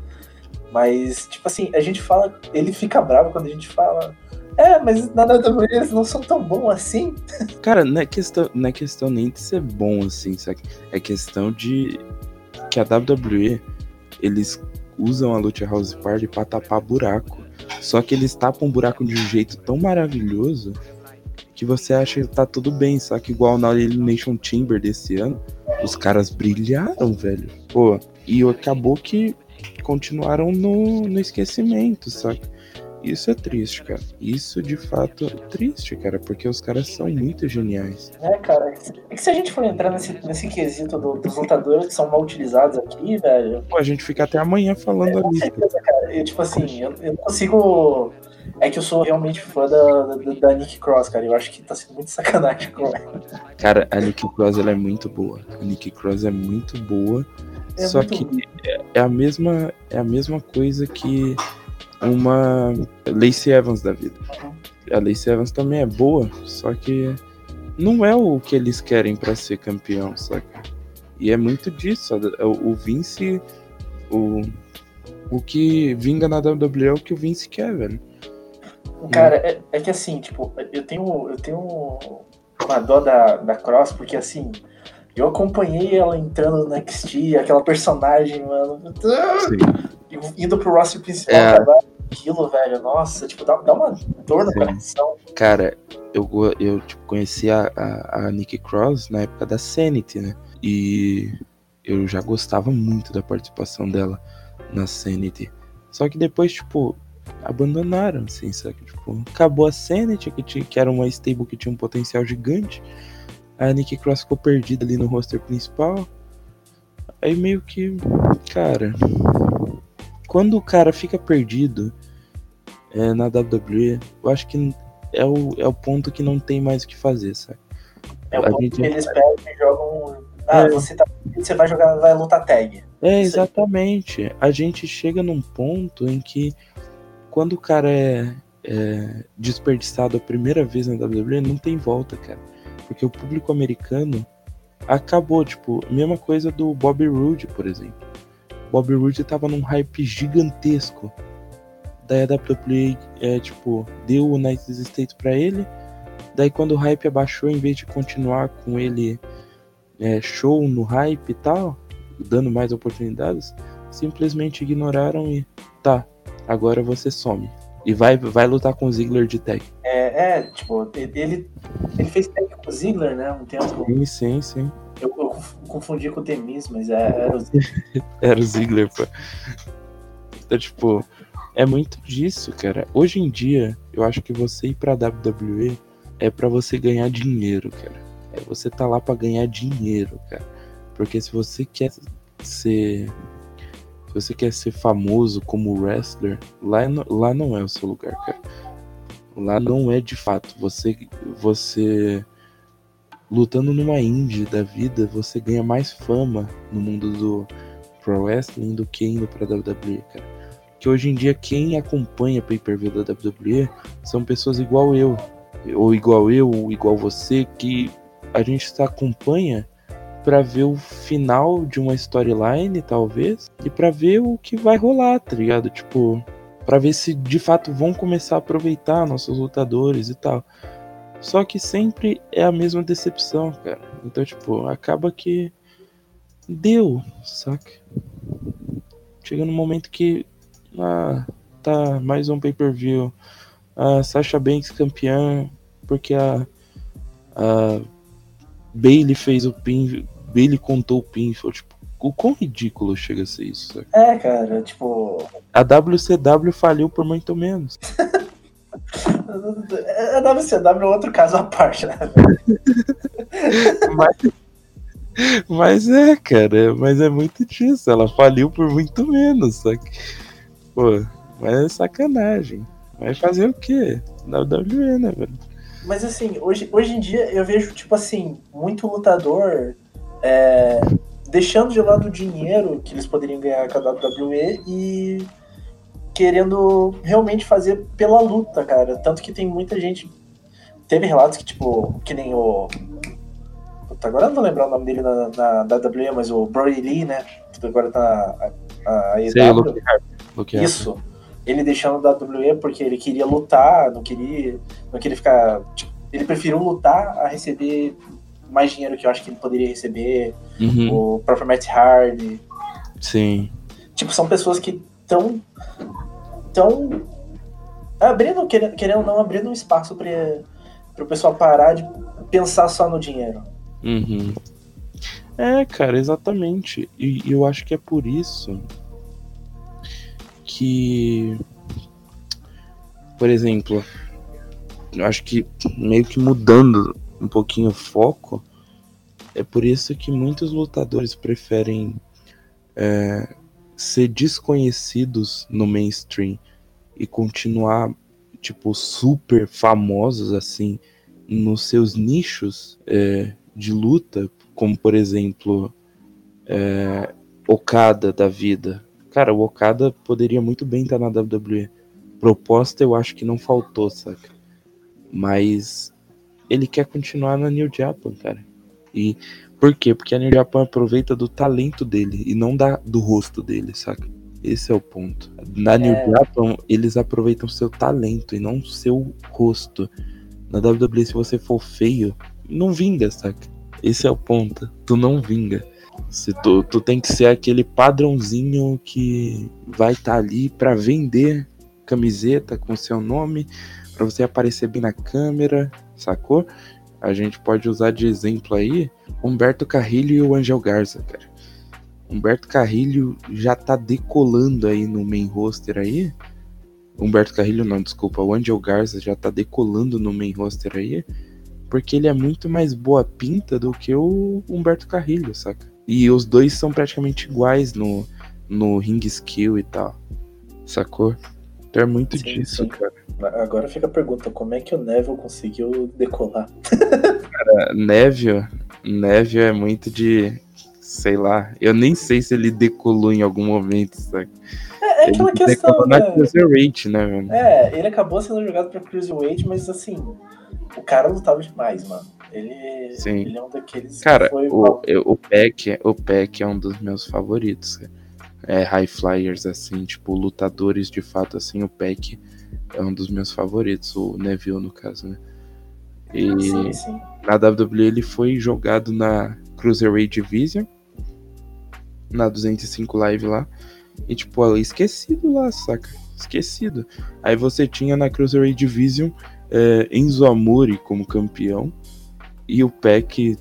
Mas, tipo assim, a gente fala, ele fica bravo quando a gente fala é, mas na WWE eles não são tão bons assim. Cara, não é questão, não é questão nem de ser bom assim, sabe? É questão de que a WWE eles usam a Lucha House Party pra tapar buraco. Só que eles tapam um buraco de um jeito tão maravilhoso que você acha que tá tudo bem. Só que igual na Elimination Chamber desse ano, os caras brilharam, velho. Pô, e acabou que continuaram no, no esquecimento, sabe? Isso é triste, cara. Isso de fato é triste, cara, porque os caras são muito geniais. É, cara. É que se a gente for entrar nesse, nesse quesito do, dos lutadores que são mal utilizados aqui, velho. Pô, a gente fica até amanhã falando é, ali. Certeza, cara. Eu, tipo assim, eu, eu não consigo. É que eu sou realmente fã da, da, da, Nick Cross, cara. Eu acho que tá sendo muito sacanagem com ela. Cara, a Nick Cross ela é muito boa. A Nick Cross é muito boa. É só muito que é, é, a mesma, é a mesma coisa que uma Lacey Evans da vida. A Lacey Evans também é boa, só que não é o que eles querem para ser campeão, saca? E é muito disso. O Vince, o, o que vinga na WWE é o que o Vince quer, velho. Cara, é, é que assim, tipo, eu tenho, eu tenho uma dó da, da Cross, porque assim, eu acompanhei ela entrando no NXT, aquela personagem, mano. Sim indo pro roster principal é. aquilo, velho, nossa, tipo, dá, dá uma dor no Sim. coração. Cara, eu, eu tipo, conheci a, a, a Nick Cross na época da Sanity, né? E eu já gostava muito da participação dela na Sanity. Só que depois, tipo, abandonaram, assim, sabe? Tipo, acabou a Sanity, que, tinha, que era uma stable que tinha um potencial gigante. A Nick Cross ficou perdida ali no roster principal. Aí meio que, cara, quando o cara fica perdido é, na WWE, eu acho que é o, é o ponto que não tem mais o que fazer, sabe? É o A ponto gente- que eles pegam e jogam. Ah, É. você, tá, você vai jogar, vai lutar tag. É, exatamente. A gente chega num ponto em que quando o cara é, é desperdiçado a primeira vez na WWE, não tem volta, cara. Porque o público americano acabou, tipo, mesma coisa do Bobby Roode, por exemplo. Bobby Roode tava num hype gigantesco. Daí a WWE, é, tipo, deu o United States pra ele. Daí quando o hype abaixou, em vez de continuar com ele é, show no hype e tal, dando mais oportunidades, simplesmente ignoraram e tá, agora você some. E vai, vai lutar com o Ziggler de tag. É, é, tipo, ele, ele fez tag com o Ziggler, né? Um tempo. Sim, sim, sim. Eu, eu conf- confundi com o Temis, mas é, era o Ziggler. Era o Ziggler, pô. Então, tipo, é muito disso, cara. Hoje em dia, eu acho que você ir pra WWE é pra você ganhar dinheiro, cara. É você tá lá pra ganhar dinheiro, cara. Porque se você quer ser. Se você quer ser famoso como wrestler, lá, lá não é o seu lugar, cara. Lá não é de fato. Você. Você. Lutando numa indie da vida, você ganha mais fama no mundo do pro wrestling do que indo pra WWE, cara. Que hoje em dia quem acompanha pay-per-view da WWE são pessoas igual eu, ou igual eu, ou igual você, que a gente acompanha pra ver o final de uma storyline, talvez, e pra ver o que vai rolar, tá ligado? Tipo, pra ver se de fato vão começar a aproveitar nossos lutadores e tal. Só que sempre é a mesma decepção, cara. Então, tipo, acaba que deu, saca? Chega no momento que ah, tá mais um pay-per-view. A Sasha Banks campeã porque a, a Bailey fez o pin, Bailey contou o pinfall, tipo, o quão ridículo chega a ser isso, saca? É, cara, tipo. A WCW faliu por muito menos. A WCW é outro caso à parte, né? Mas, mas é, cara, mas é muito disso. Ela faliu por muito menos, saca? Pô, mas é sacanagem. Vai fazer o quê? WWE, né, velho? Mas assim, hoje, hoje em dia eu vejo, tipo assim, muito lutador é, deixando de lado o dinheiro que eles poderiam ganhar com a WWE e querendo realmente fazer pela luta, cara. Tanto que tem muita gente. Teve relatos que, tipo, que nem o. Puta, agora eu não vou lembrar o nome dele na, na, da WWE, mas o Brody Lee, né? Que agora tá a, a Sei. Luke. Luke. Isso. Ele deixando da WWE porque ele queria lutar, não queria, não queria ficar. tipo, ele preferiu lutar a receber mais dinheiro que eu acho que ele poderia receber. Uhum, O próprio Matt Hardy. Sim. Tipo, são pessoas que estão. Tão abrindo, querendo, querendo ou não, abrindo um espaço para o pessoal parar de pensar só no dinheiro. Uhum. É, cara, exatamente. E eu acho que é por isso que, por exemplo, eu acho que meio que mudando um pouquinho o foco, é por isso que muitos lutadores preferem é, ser desconhecidos no mainstream e continuar, tipo, super famosos assim nos seus nichos é, de luta, como por exemplo é, Okada da vida. Cara, o Okada poderia muito bem estar na WWE. Proposta eu acho que não faltou, saca? Mas ele quer continuar na New Japan, cara. E por quê? Porque a New Japan aproveita do talento dele e não da, do rosto dele, saca? Esse é o ponto. Na New É. Japan, eles aproveitam seu talento e não seu rosto. Na WWE, se você for feio, não vinga, saca? Esse é o ponto. Tu não vinga. Se tu, tu tem que ser aquele padrãozinho que vai estar ali pra vender camiseta com seu nome, pra você aparecer bem na câmera, sacou? A gente pode usar de exemplo aí Humberto Carrilho e o Angel Garza, cara. Humberto Carrilho já tá decolando aí no main roster aí. Humberto Carrilho não, desculpa, o Angel Garza já tá decolando no main roster aí, porque ele é muito mais boa pinta do que o Humberto Carrilho, saca? E os dois são praticamente iguais no, no ring skill e tal. Sacou? É muito Sim, disso, sim. cara. Agora fica a pergunta, como é que o Neville conseguiu decolar? Neville, Neville é muito de. Sei lá. Eu nem sei se ele decolou em algum momento, sabe? É, é aquela ele questão, na né? Cruiserweight, né, velho? É, ele acabou sendo jogado pra Cruiserweight, mas assim, o cara lutava demais, mano. Ele, Sim. ele é um daqueles Cara, que foi o, eu- o Peck, o Peck é um dos meus favoritos. cara. É, high flyers, assim, tipo, lutadores de fato, assim, o Peck é um dos meus favoritos, o Neville, no caso, né? E Sim, sim. na WWE ele foi jogado na Cruiserweight Division, na 205 Live lá, e tipo, esquecido lá, saca? Esquecido. Aí você tinha na Cruiserweight Division é, Enzo Amore como campeão, e o Peck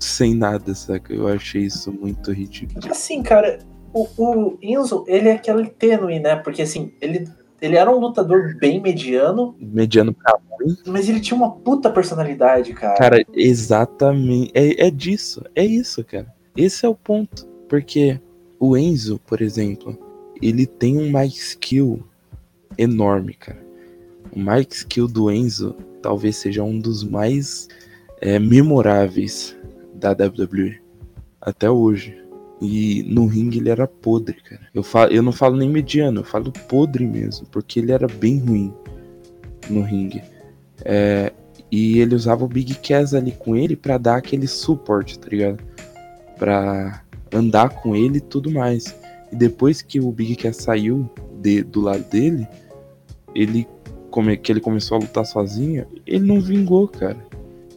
sem nada, saca? Eu achei isso muito ridículo. Assim, cara, o, o Enzo, ele é aquele tênue, né? Porque assim, ele, ele era um lutador bem mediano, Mediano pra ruim. mas ele tinha uma puta personalidade, cara. Cara, exatamente. É, é disso. É isso, cara. Esse é o ponto. Porque o Enzo, por exemplo, ele tem um Mike Skill enorme, cara. O Mike Skill do Enzo talvez seja um dos mais é, memoráveis da WWE até hoje. E no ringue ele era podre, cara. Eu, falo, eu não falo nem mediano, eu falo podre mesmo, porque ele era bem ruim no ringue. É, e ele usava o Big Cass ali com ele pra dar aquele suporte, tá ligado? Pra andar com ele e tudo mais. E depois que o Big Cass saiu de- do lado dele, ele come, que ele começou a lutar sozinho, ele não vingou, cara.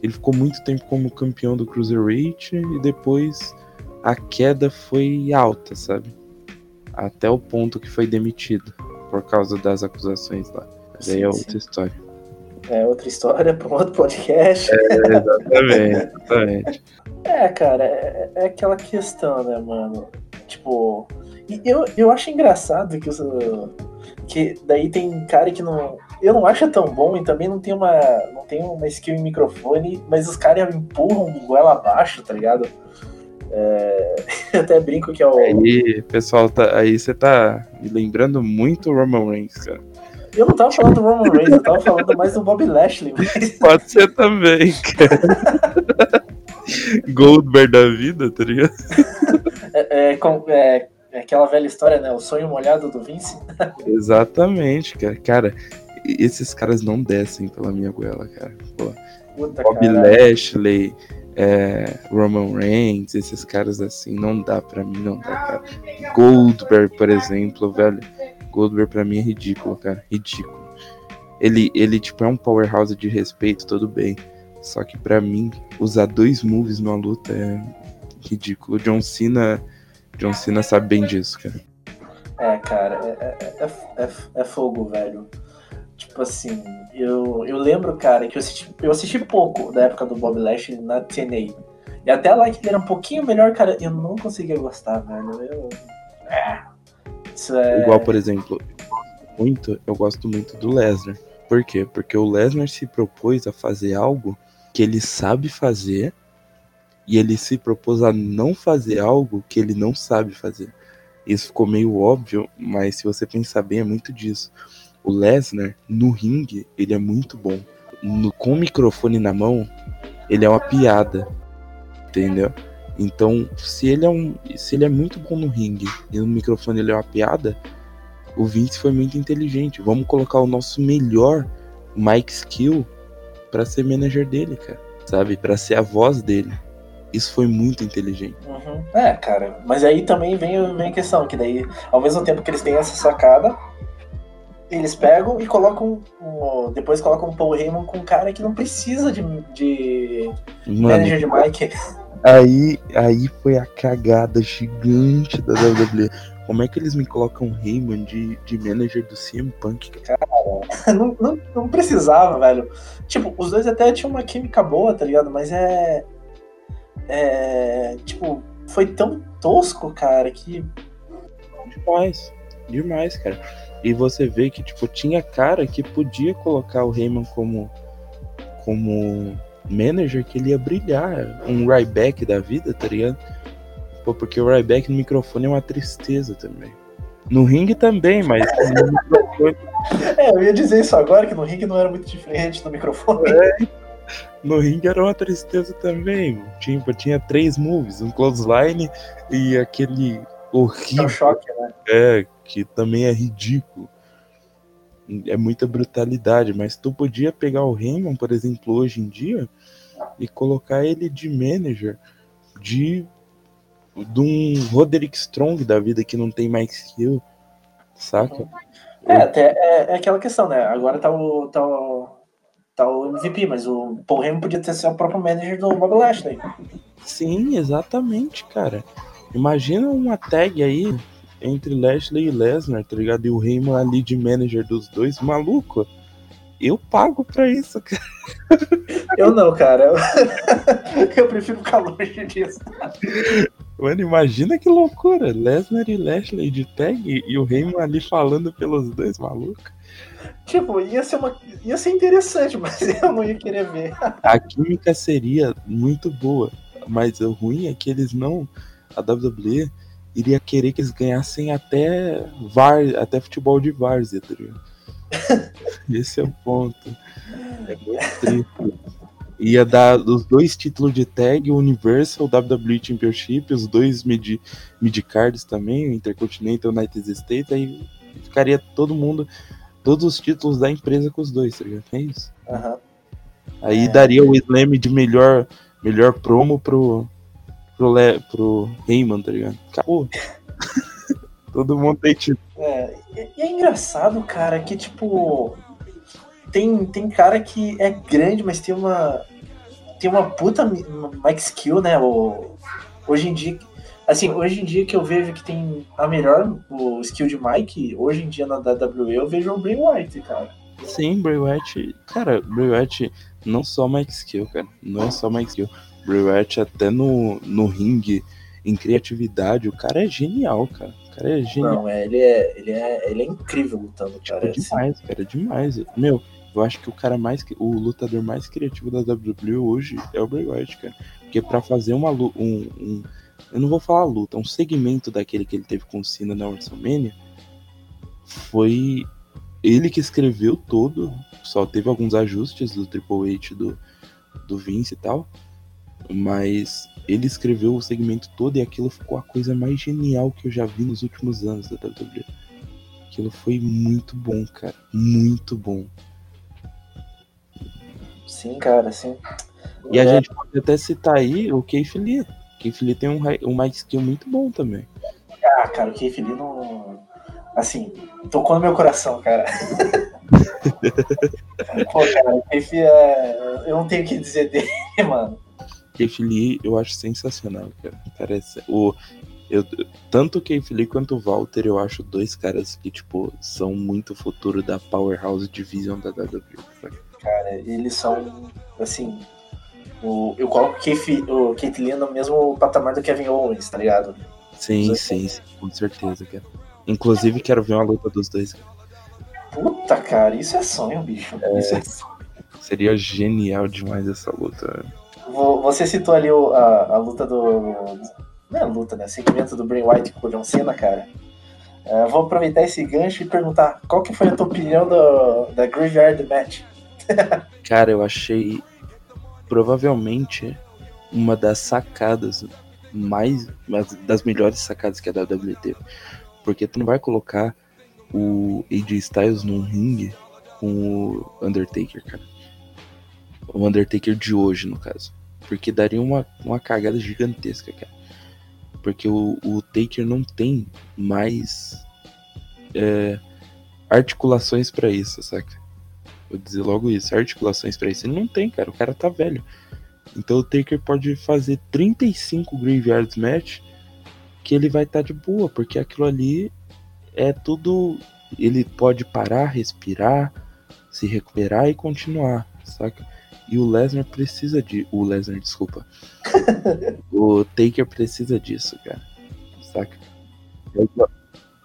Ele ficou muito tempo como campeão do Cruiserweight e depois a queda foi alta, sabe? Até o ponto que foi demitido por causa das acusações lá. Mas aí Sim, é sim. outra história. É outra história pra um outro podcast. Exatamente, exatamente. É, cara, é, é aquela questão, né, mano? Tipo, eu, eu acho engraçado que, os, que daí tem cara que não. Eu não acho tão bom e também não tem uma, não tem uma skill em microfone, mas os caras empurram goela abaixo, tá ligado? É, até brinco que é o. Aí, pessoal, tá, aí você tá me lembrando muito o Roman Reigns, cara. Eu não tava falando do Roman Reigns, eu tava falando mais do Bob Lashley. mas- Pode ser também, cara. Goldberg da vida, tá ligado? É, é, com- é- é aquela velha história, né? O sonho molhado do Vince. Exatamente, cara. Cara, esses caras não descem pela minha goela, cara. Pô, Puta, Bob cara. Lashley, é, Roman Reigns, esses caras assim, não dá pra mim, não dá, cara. Goldberg, por exemplo, velho. Goldberg pra mim é ridículo, cara. Ridículo. Ele, ele tipo, é um powerhouse de respeito, tudo bem. Só que pra mim, usar dois moves numa luta é ridículo. John Cena. John Cena sabe bem disso, cara. É, cara, é, é, é, é- é fogo, velho. Tipo assim, eu, eu lembro, cara, que eu assisti, eu assisti pouco da época do Bob Lashley na TNA. E até lá que ele era um pouquinho melhor, cara, eu não conseguia gostar, velho. Eu, é, isso é. Igual, por exemplo, muito, eu gosto muito do Lesnar. Por quê? Porque o Lesnar se propôs a fazer algo que ele sabe fazer e ele se propôs a não fazer algo que ele não sabe fazer. Isso ficou meio óbvio, mas se você pensar bem, é muito disso. O Lesnar, no ringue, ele é muito bom. No- com o microfone na mão, ele é uma piada. Entendeu? Então, se ele é um, se ele é muito bom no ringue e no microfone ele é uma piada, o Vince foi muito inteligente. Vamos colocar o nosso melhor Mike Skill pra ser manager dele, cara. Sabe? Pra ser a voz dele. Isso foi muito inteligente. Uhum. É, cara, mas aí também vem, vem a questão, que daí, ao mesmo tempo que eles têm essa sacada, eles pegam e colocam. um- depois colocam o Paul Heyman com um cara que não precisa de, de Mano, manager de Mike. aí, aí foi a cagada gigante da WWE. Como é que eles me colocam o Heyman de, de manager do CM Punk? cara? não, não, não precisava, velho. Tipo, os dois até tinham uma química boa, tá ligado? Mas é. É. Tipo, foi tão tosco, cara, que. Demais. Demais, cara. E você vê que, tipo, tinha cara que podia colocar o Heyman como, como manager que ele ia brilhar. Um Ryback da vida, tá ligado? Pô, porque o Ryback no microfone é uma tristeza também. No ringue também, mas. é, eu ia dizer isso agora, que no ringue não era muito diferente do microfone. É, no ringue era uma tristeza também. Tinha, tinha três moves, um clothesline e aquele horrível. É um choque, né? É, que também é ridículo. É muita brutalidade, mas tu podia pegar o Raymond, por exemplo, hoje em dia, e colocar ele de manager de, de um Roderick Strong da vida que não tem mais skill, saca? É, até é, é, aquela questão, né? Agora tá o, tá o, tá o MVP, mas o Paul Heyman podia ter sido o próprio manager do Bob Lashley. Sim, exatamente, cara. Imagina uma tag aí entre Lashley e Lesnar, tá ligado? E o Heyman ali de manager dos dois, maluco. Eu pago pra isso, cara. Eu não, cara. Eu, prefiro ficar longe disso. Mano, imagina que loucura. Lesnar e Lashley de tag e o Heyman ali falando pelos dois, maluco. Tipo, ia ser, uma, ia ser interessante, mas eu não ia querer ver. A química seria muito boa, mas o ruim é que eles não. A WWE iria querer que eles ganhassem até VAR, até futebol de várzea, tá ligado? Esse é o ponto. É muito triste. Ia dar os dois títulos de tag, o Universal, WWE Championship, os dois mid, mid cards também, o Intercontinental United States, aí ficaria todo mundo, todos os títulos da empresa com os dois, tá ligado? É isso. Uhum. Aí é. daria o Slam de melhor, melhor promo pro, pro, Le, pro Heyman, tá ligado? Acabou. Todo mundo tem tipo. É, e é engraçado, cara, que tipo. Tem, tem cara que é grande, mas tem uma. Tem uma puta Mike skill, né? O, hoje em dia. Assim, hoje em dia que eu vejo que tem a melhor o skill de Mike, hoje em dia na WWE eu vejo o Bray White, cara. Sim, Bray White. Cara, Bray White não só Mike skill, cara. Não é só Mike skill. Bray Wyatt até no, no ringue, em criatividade, o cara é genial, cara. O cara é genial. Não, é, ele, é, ele, é, ele é incrível lutando, cara. É demais, cara, é demais. Meu, eu acho que o cara mais. O lutador mais criativo da WWE hoje é o Bray Wyatt, cara. Porque pra fazer uma um, um Eu não vou falar luta, um segmento daquele que ele teve com o Cena na WrestleMania foi ele que escreveu todo. Só teve alguns ajustes do Triple H do, do Vince e tal. Mas ele escreveu o segmento todo e aquilo ficou a coisa mais genial que eu já vi nos últimos anos da WWE. Aquilo foi muito bom, cara. Muito bom. Sim, cara, sim. E é. a gente pode até citar aí o Keith Lee. Keith Lee tem um, um mais skill muito bom também. Ah, cara, o Keith Lee não. Assim, tocou no meu coração, cara. Pô, cara, o Keith é. Eu não tenho o que dizer dele, mano. Keith Lee eu acho sensacional, cara. Parece o eu, tanto o Keith Lee quanto o Walter, eu acho dois caras que, tipo, são muito futuro da Powerhouse Division da WWE. Cara, eles são, assim, o, eu coloco o Keith, o Keith Lee no mesmo patamar do Kevin Owens, tá ligado? Sim, sim, sim, com certeza, cara. Inclusive, quero ver uma luta dos dois. Puta, cara, isso é sonho, bicho. É, isso é sonho. Seria genial demais essa luta. Você citou ali o, a, a luta do. Não é luta, né? Segmento do Bray White com o John Cena, cara. Uh, vou aproveitar esse gancho e perguntar qual que foi a tua opinião do, da Graveyard Match? cara, eu achei provavelmente uma das sacadas mais. das melhores sacadas que a WWE teve. Porque tu não vai colocar o AJ Styles num ringue com o Undertaker, cara. O Undertaker de hoje, no caso. Porque daria uma, uma cagada gigantesca, cara. Porque o, o Taker não tem mais é, articulações para isso, saca? Vou dizer logo isso, articulações para isso. Ele não tem, cara. O cara tá velho. Então o Taker pode fazer 35 Graveyard Match que ele vai estar tá de boa, porque aquilo ali é tudo. Ele pode parar, respirar, se recuperar e continuar, saca? E o Lesnar precisa de. O Lesnar, desculpa. o Taker precisa disso, cara. Saca?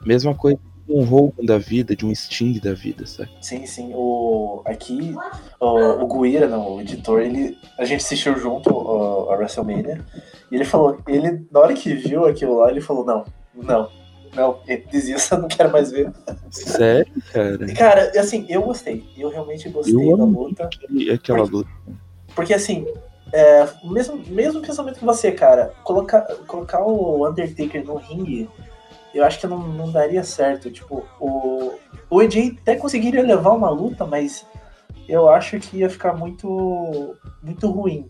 Mesma coisa um Hogan da vida, de um Sting da vida, sabe? Sim, sim. O, aqui, o, o Guira, não, o editor, ele, a gente assistiu junto a WrestleMania e ele falou, ele, na hora que viu aquilo lá, ele falou, não, não, Não, desista, não quero mais ver. Sério, cara? Cara, assim, eu gostei. Eu realmente gostei Eu da luta. aquela Porque- luta. Porque assim, é, mesmo, mesmo pensamento que você, cara, colocar, colocar o Undertaker no ringue, eu acho que não, não daria certo. Tipo, o, o AJ até conseguiria levar uma luta, mas eu acho que ia ficar muito, muito ruim.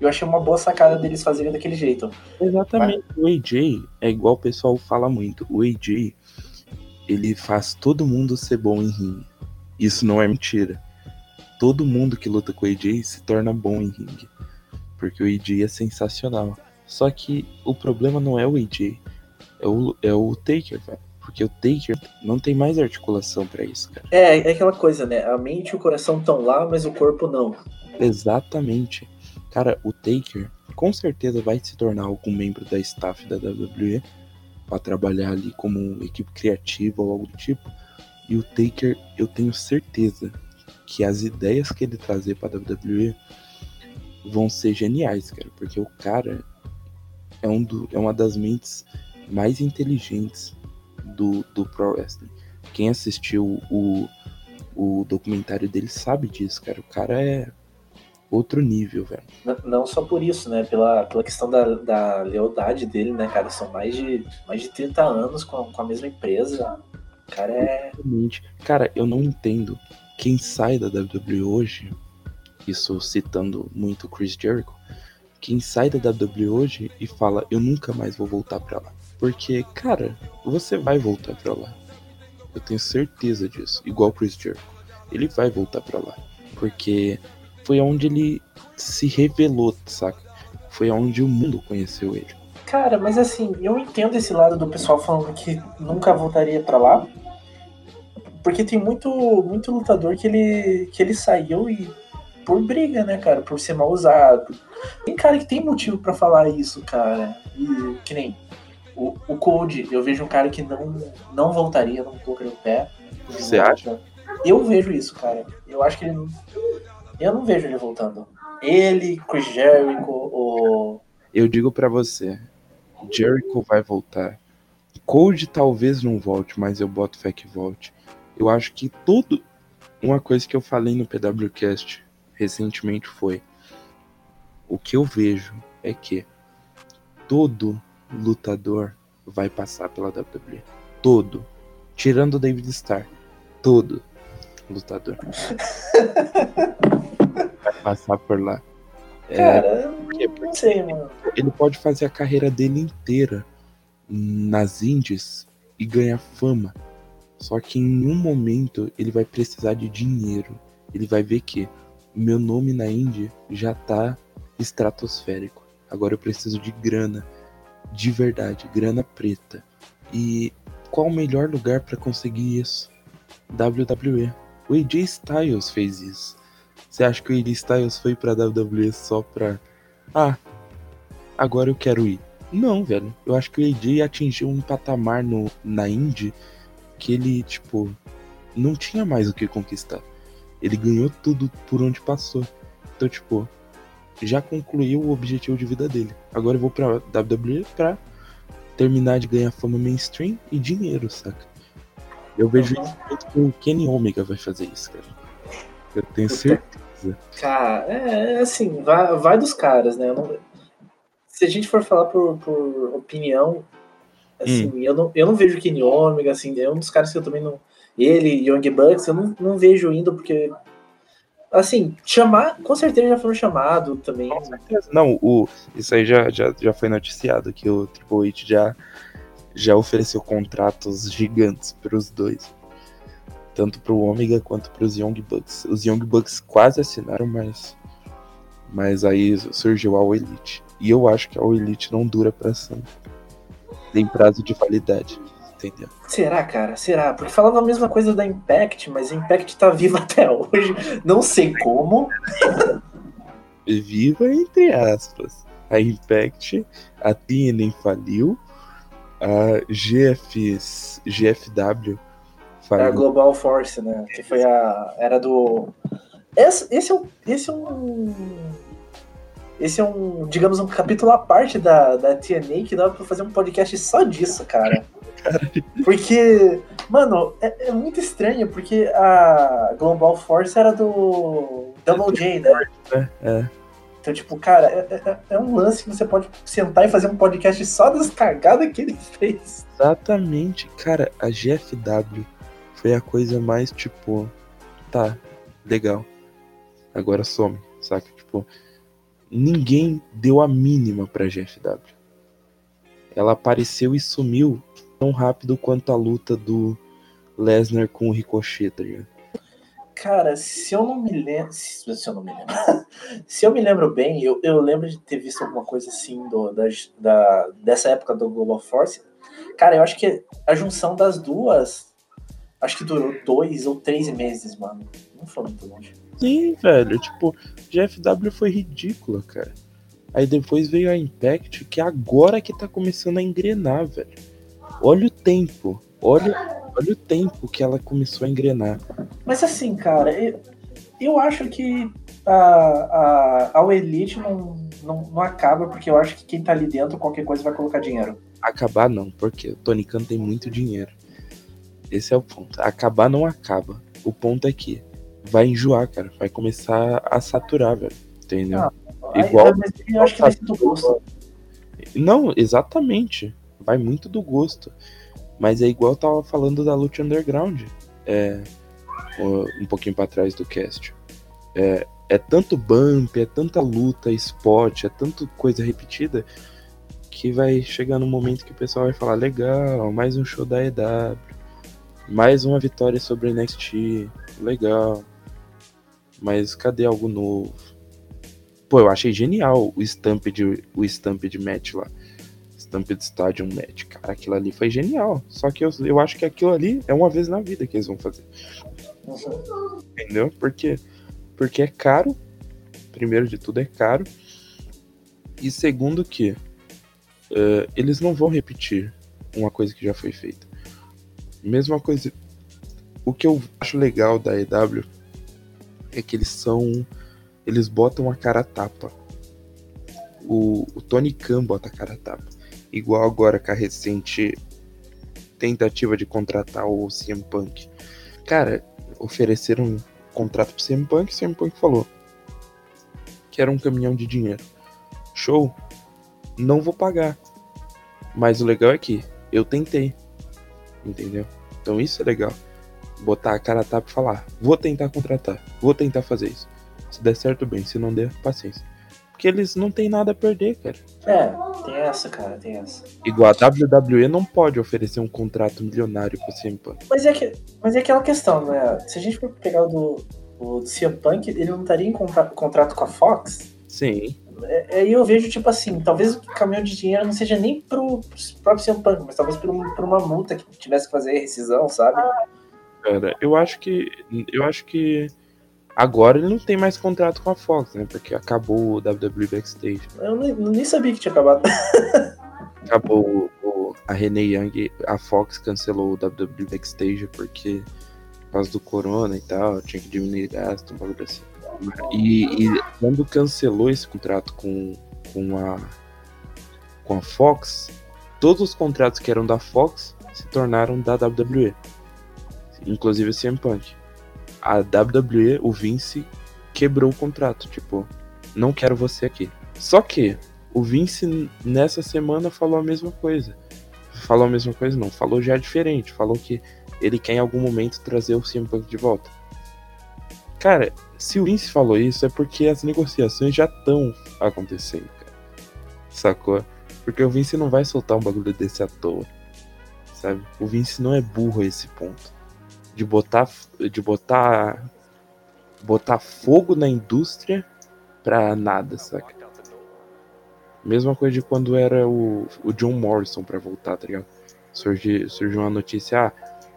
Eu achei uma boa sacada deles fazerem daquele jeito. Exatamente. O AJ é igual o pessoal fala muito. O AJ, ele faz todo mundo ser bom em ringue. Isso não é mentira. Todo mundo que luta com o AJ se torna bom em ringue. Porque o AJ é sensacional. Só que o problema não é o AJ. É o, é o Taker, velho. Porque o Taker não tem mais articulação pra isso, cara. É, é aquela coisa, né? A mente e o coração estão lá, mas o corpo não. Exatamente. Cara, o Taker com certeza vai se tornar algum membro da staff da WWE para trabalhar ali como equipe criativa ou algo do tipo. E o Taker, eu tenho certeza que as ideias que ele trazer para WWE vão ser geniais, cara, porque o cara é, um do, é uma das mentes mais inteligentes do, do Pro Wrestling. Quem assistiu o, o documentário dele sabe disso, cara. O cara é outro nível, velho. N- Não só por isso, né? Pela, pela questão da, da lealdade dele, né, cara? São mais de, mais de 30 anos com, com a mesma empresa. O cara é. Cara, eu não entendo quem sai da WWE hoje, isso citando muito o Chris Jericho, quem sai da WWE hoje e fala, eu nunca mais vou voltar pra lá. Porque, cara, você vai voltar pra lá. Eu tenho certeza disso. Igual o Chris Jericho. Ele vai voltar pra lá. Porque foi onde ele se revelou, saca? Foi onde o mundo conheceu ele. Cara, mas assim, eu entendo esse lado do pessoal falando que nunca voltaria pra lá. Porque tem muito, muito lutador que ele, que ele saiu e por briga, né, cara? Por ser mal usado. Tem cara que tem motivo pra falar isso, cara. E que nem o, o Cold, eu vejo um cara que não, não voltaria, não colocaria o pé. Você acha? Eu vejo isso, cara. Eu acho que ele. não- Eu não vejo ele voltando. Ele, Chris Jericho, o. Eu digo pra você, Jericho vai voltar. Cold talvez não volte, mas eu boto fé que volte. Eu acho que todo. Uma coisa que eu falei no PWCast recentemente foi: o que eu vejo é que todo lutador vai passar pela WWE. Todo. Tirando o David Starr. Todo lutador vai passar por lá. É, Cara, quê? não sei, mano. ele pode fazer a carreira dele inteira nas indies e ganhar fama. Só que em um momento ele vai precisar de dinheiro. Ele vai ver que o meu nome na indie já tá estratosférico. Agora eu preciso de grana. De verdade, grana preta. E qual o melhor lugar para conseguir isso? WWE. O AJ Styles fez isso. Você acha que o AJ Styles foi pra WWE só pra. Ah, agora eu quero ir. Não, velho. Eu acho que o AJ atingiu um patamar no, na Indy que ele, tipo, não tinha mais o que conquistar. Ele ganhou tudo por onde passou. Então, tipo, já concluiu o objetivo de vida dele. Agora eu vou pra WWE pra terminar de ganhar fama mainstream e dinheiro, saca? Eu vejo isso muito que o Kenny Omega vai fazer isso, cara. Eu tenho certeza. Cara, é é assim, vai, vai dos caras, né? Não- se a gente for falar por, por opinião, assim, Hum. eu, não, eu não vejo o Kenny Omega, assim, é um dos caras que eu também não. Ele, Young Bucks, eu não, não vejo indo, porque. Assim, chamar, com certeza já foram chamados também. Não, o, isso aí já, já, já foi noticiado que o Triple H já, já ofereceu contratos gigantes para os dois. Tanto para o Omega quanto para os Young Bucks. Os Young Bucks quase assinaram, mas, mas aí surgiu a All Elite. E eu acho que a All Elite não dura para sempre. Tem prazo de validade, entendeu? Será, cara? Será? Porque falava a mesma coisa da Impact, mas a Impact tá viva até hoje. Não sei como. Viva entre aspas. A Impact, a TNN faliu, a GF, GFW É a. Global Force, né? Que foi a. Era do. Esse, esse, é um. Esse é um. Esse é um, digamos, um capítulo à parte da, da TNA que dá pra fazer um podcast só disso, cara. Porque, mano, é, é, muito estranho, porque a Global Force era do Double J, né? É, é. Então, tipo, cara, é, é, é, um lance que você pode sentar e fazer um podcast só das cagadas que ele fez. Exatamente. Cara, a GFW foi a coisa mais, tipo, tá, legal. Agora some, saca? Tipo, ninguém deu a mínima pra GFW. Ela apareceu e sumiu tão rápido quanto a luta do Lesnar com o Ricochet, tá ligado? Cara, se eu não me lembro. Se, eu não me lembro. se eu me lembro bem, eu, eu lembro de ter visto alguma coisa assim do, da, da, dessa época do Global Force. Cara, eu acho que a junção das duas. Acho que durou dois ou três meses, mano. Não foi muito longe. Sim, velho. Tipo, GFW foi ridícula, cara. Aí depois veio a Impact, que agora que tá começando a engrenar, velho. Olha o tempo. Olha, olha o tempo que ela começou a engrenar. Mas assim, cara, eu, eu acho que a, a, a Elite não, não, não acaba, porque eu acho que quem tá ali dentro, qualquer coisa, vai colocar dinheiro. Acabar não, porque o Tony Khan tem muito dinheiro. Esse é o ponto. Acabar não acaba. O ponto é que vai enjoar, cara. Vai começar a saturar, velho. Entendeu? Ah, Igual. Mas eu acho que vai ser do gosto. Não, exatamente. Vai muito do gosto. Mas é igual eu tava falando da luta underground. É, um pouquinho para trás do cast. É, é tanto bump, é tanta luta, spot, é tanta coisa repetida que vai chegar no momento que o pessoal vai falar: legal, mais um show da EW, mais uma vitória sobre NXT, legal, mas cadê algo novo? Pô, eu achei genial o stamp de, o stamp de match lá. Stampede Stadium Match. Cara, aquilo ali foi genial. Só que eu, eu acho que aquilo ali é uma vez na vida que eles vão fazer. Entendeu? Porque, porque é caro. Primeiro de tudo, é caro. E segundo que uh, eles não vão repetir uma coisa que já foi feita. Mesma coisa. O que eu acho legal da EW é que eles são. Eles botam a cara a tapa. O, o Tony Khan bota a cara a tapa igual agora com a recente tentativa de contratar o CM Punk. Cara, ofereceram um contrato pro CM Punk o CM Punk falou que era um caminhão de dinheiro. Show? Não vou pagar. Mas o legal é que eu tentei. Entendeu? Então isso é legal. Botar a cara a tapa e falar: vou tentar contratar, vou tentar fazer isso. Se der certo, bem. Se não der, paciência. Porque eles não têm nada a perder, cara. É, tem essa, cara, tem essa. Igual a WWE não pode oferecer um contrato milionário pro CM Punk. Mas é, que, mas é aquela questão, né? Se a gente for pegar o do, o do CM Punk, ele não estaria em contrato, contrato com a Fox? Sim. É, aí é, eu vejo, tipo assim, talvez o caminhão de dinheiro não seja nem pro próprio CM Punk, mas talvez por, um, por uma multa que tivesse que fazer rescisão, sabe? Cara, eu acho que. Eu acho que Agora ele não tem mais contrato com a Fox, né? Porque acabou o WWE Backstage. Eu nem, nem sabia que tinha acabado. acabou o, a Renee Young, a Fox cancelou o WWE Backstage porque por causa do corona e tal, tinha que diminuir gasto, um bagulho assim. E, e, quando cancelou esse contrato com, com, a, com a Fox, todos os contratos que eram da Fox se tornaram da WWE. Inclusive o CM Punk a WWE, o Vince, quebrou o contrato. Tipo, não quero você aqui. Só que o Vince nessa semana falou a mesma coisa. Falou a mesma coisa, não. Falou já diferente. Falou que ele quer em algum momento trazer o CM Punk de volta. Cara, se o Vince falou isso é porque as negociações já estão acontecendo, cara. Sacou? Porque o Vince não vai soltar um bagulho desse à toa. Sabe? O Vince não é burro a esse ponto de botar de botar botar fogo na indústria pra nada, saca? Mesma coisa de quando era o, o John Morrison para voltar, tá ligado? Surgiu, surgiu uma notícia, ah,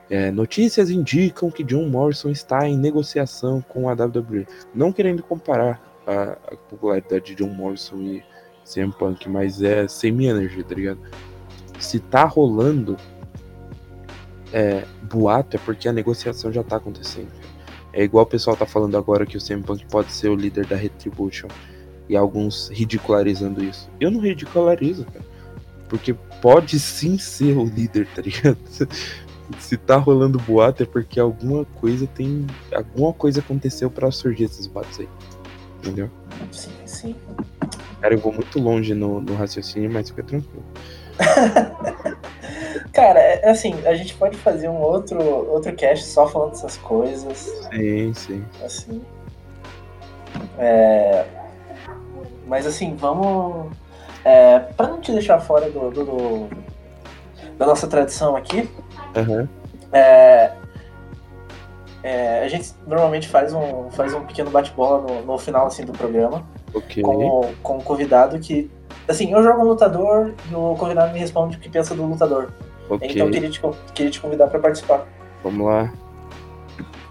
é, notícias indicam que John Morrison está em negociação com a WWE. Não querendo comparar a, a popularidade de John Morrison e CM Punk, mas é semi-energy, tá ligado? Se tá rolando é, boato é porque a negociação já tá acontecendo. É igual o pessoal tá falando agora que o CM Punk pode ser o líder da Retribution. E alguns ridicularizando isso. Eu não ridicularizo, cara. Porque pode sim ser o líder, tá ligado? Se tá rolando boato é porque alguma coisa tem. Alguma coisa aconteceu para surgir esses boatos aí. Entendeu? Sim, sim. Cara, eu vou muito longe no, no raciocínio, mas fica tranquilo. Cara, é assim, a gente pode fazer um outro, outro cast só falando dessas coisas. Sim, sim. Assim. É... Mas assim, vamos. É, pra não te deixar fora do, do- do- da nossa tradição aqui, Aham. é, é, a gente normalmente faz um, faz um pequeno bate-bola no, no final assim, do programa Ok. com, com o convidado que. Assim, eu jogo um lutador e o convidado me responde o que pensa do lutador. Ok. Então queria te, queria te convidar pra participar. Vamos lá.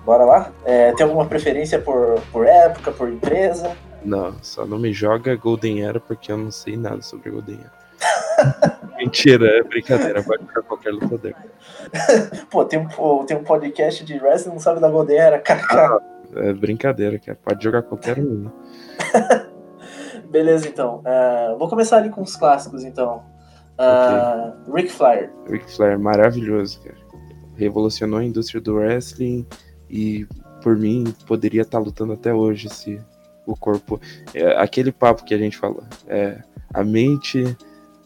Bora lá? É, tem alguma preferência por, por época, por empresa? Não, só não me joga Golden Era porque eu não sei nada sobre Golden Era. Mentira, é brincadeira. Pode jogar qualquer lutador. Pô, tem um, pô, tem um podcast de wrestling, não sabe da Golden Era, cara. É brincadeira, cara. Pode jogar qualquer um. Beleza, então. É, vou começar ali com os clássicos, então. Ah, Ric Flair. Ric Flair, maravilhoso, cara. Revolucionou a indústria do wrestling e, por mim, poderia estar lutando até hoje se o corpo. É, aquele papo que a gente falou. É, a mente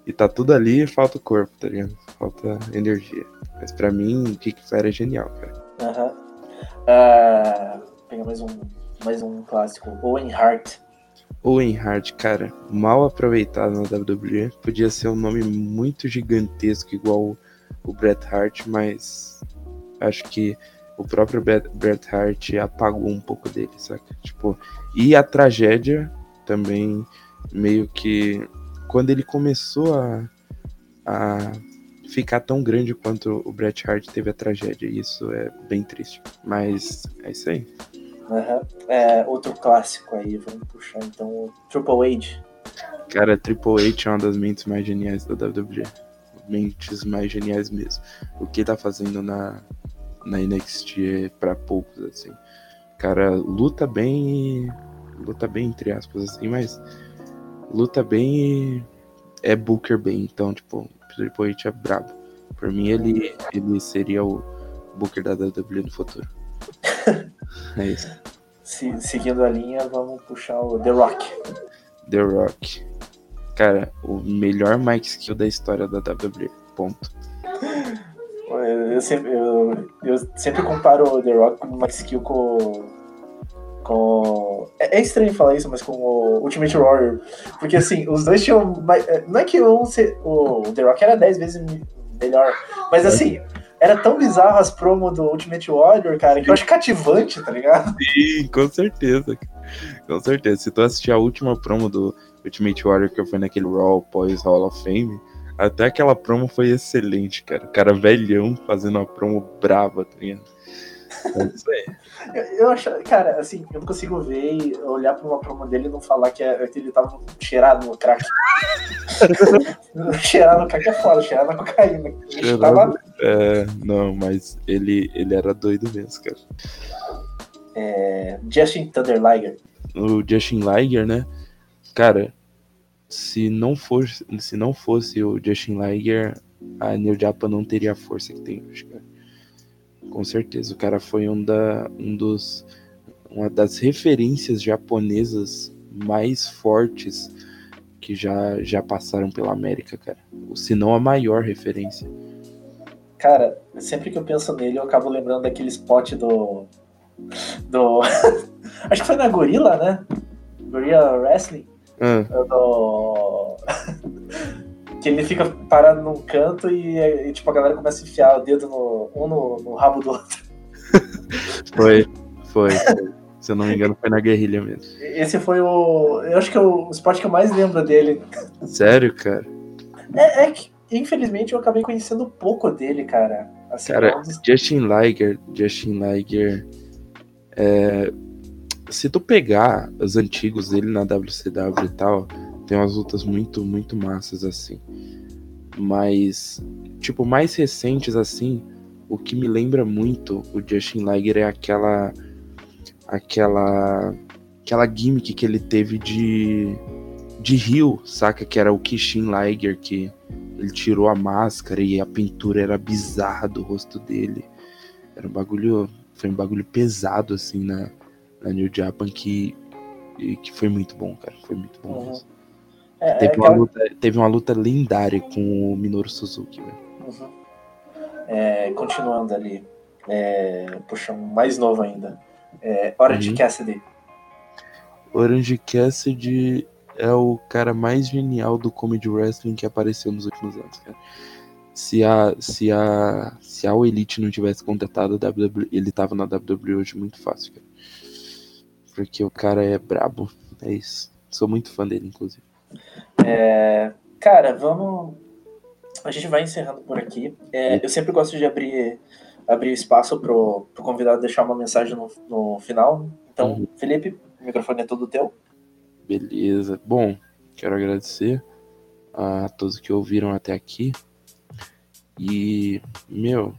e tá tudo ali, falta o corpo, tá ligado? Falta energia. Mas pra mim, Ric Flair é genial, cara. Aham. Ah, Pega mais um, mais um clássico. Owen Hart. Owen Hart, cara, mal aproveitado na WWE. Podia ser um nome muito gigantesco, igual o, o Bret Hart, mas acho que o próprio Bret, Bret Hart apagou um pouco dele, saca? Tipo, e a tragédia também, meio que. Quando ele começou a, a ficar tão grande quanto o Bret Hart teve a tragédia, e isso é bem triste. Mas é isso aí. Aham. É, outro clássico aí, vamos puxar então o Triple H. Cara, Triple H é uma das mentes mais geniais da WWE. Mentes mais geniais mesmo. O que tá fazendo na, na NXT é pra poucos, assim. Cara, luta bem. Luta bem, entre aspas, assim, mas. Luta bem e. É Booker bem. Então, tipo, Triple H é brabo. Por mim, ele, ele seria o Booker da WWE no futuro. É isso. Se- seguindo a linha, vamos puxar o The Rock. The Rock. Cara, o melhor Mike Skill da história da WWE. Ponto. Eu, sempre, eu, eu sempre comparo o The Rock com o Max Skill com. com é, é estranho falar isso, mas com o Ultimate Warrior. Porque assim, os dois tinham. mais- Não é que um, o The Rock era 10 vezes me- melhor, mas assim. Era tão bizarro as promos do Ultimate Warrior, cara, que eu acho cativante, tá ligado? Sim, com certeza. Com certeza. Se tu assistir a última promo do Ultimate Warrior, que foi naquele Raw pós Hall of Fame, até aquela promo foi excelente, cara. O cara velhão fazendo uma promo brava, tá ligado? É isso aí. Eu, eu acho, cara, assim, eu não consigo ver e olhar pra uma promo dele e não falar que, é, que ele tava cheirado no crack. cheirar no crack é foda, cheirar na cocaína. Ele tava É, não, mas ele, ele era doido mesmo, cara. é, Justin Thunder Liger. o Justin Liger, né? Cara, se não fosse, se não fosse o Justin Liger, a New Japan não teria a força que tem hoje. Com certeza, o cara foi um, da, um dos uma das referências japonesas mais fortes que já, já passaram pela América, cara. Se não a maior referência. Cara, sempre que eu penso nele, eu acabo lembrando daquele spot do. Do. Acho que foi na Gorilla, né? Gorilla Wrestling. Ah, Do... que ele fica parado num canto e, e, tipo, a galera começa a enfiar o dedo no, um no, no rabo do outro. foi, foi. Se eu não me engano, foi na guerrilha mesmo. Esse foi o. Eu acho que é o spot que eu mais lembro dele. Sério, cara? É, é que, infelizmente, eu acabei conhecendo pouco dele, cara. Assim, Cara, Justin Liger, Justin Liger, é, se tu pegar os antigos dele na WCW e tal, tem umas lutas muito, muito massas assim. Mas, tipo, mais recentes assim, o que me lembra muito o Justin Liger é aquela, aquela, aquela gimmick que ele teve de, de Rio, saca? Que era o Kishin Liger que ele tirou a máscara e a pintura era bizarra do rosto dele. Era um bagulho. Foi um bagulho pesado, assim, na, na New Japan que, que foi muito bom, cara. Foi muito bom Uhum. Mesmo. É, Teve, é uma luta, teve uma luta lendária com o Minoru Suzuki, velho. Uhum. É, continuando ali, é, puxa, mais novo ainda. É, Orange Uhum. Cassidy. Orange Cassidy é o cara mais genial do comedy wrestling que apareceu nos últimos anos, cara. Se a, se a, se a All Elite não tivesse contratado a WWE, ele tava na WWE hoje muito fácil, cara. Porque o cara é brabo, é isso. Sou muito fã dele, inclusive. É, cara, vamos. A gente vai encerrando por aqui. É, eu sempre gosto de abrir, abrir espaço pro, pro convidado deixar uma mensagem no, no final. Então, Uhum. Felipe, o microfone é todo teu. Beleza. Bom, quero agradecer a todos que ouviram até aqui. E, meu,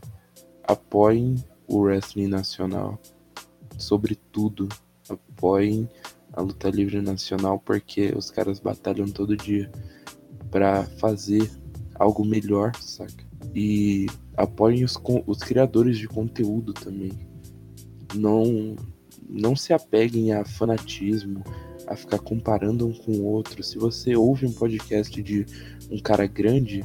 apoiem o wrestling nacional. Sobretudo, apoiem a luta livre nacional, porque os caras batalham todo dia pra fazer algo melhor, saca? E apoiem os, os criadores de conteúdo também. Não, não se apeguem a fanatismo, a ficar comparando um com o outro. Se você ouve um podcast de um cara grande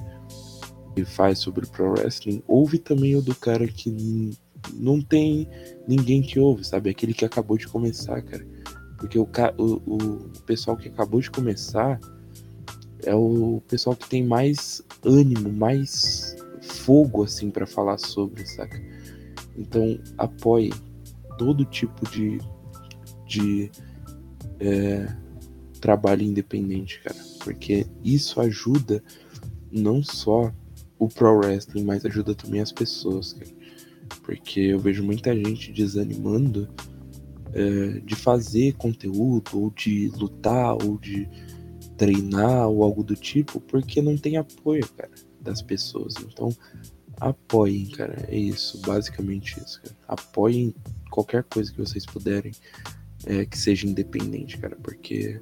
que faz sobre pro wrestling, ouve também o do cara que não tem ninguém que ouve, sabe? Aquele que acabou de começar, cara. Porque o, o, o pessoal que acabou de começar é o pessoal que tem mais ânimo, mais fogo, assim, pra falar sobre, saca? Então, apoie todo tipo de, de é, trabalho independente, cara. Porque isso ajuda não só o pro wrestling, mas ajuda também as pessoas, cara. Porque eu vejo muita gente desanimando é, de fazer conteúdo, ou de lutar, ou de treinar, ou algo do tipo, porque não tem apoio, cara, das pessoas. Então, apoiem, cara. É isso, basicamente isso, cara. Apoiem qualquer coisa que vocês puderem é, que seja independente, cara, porque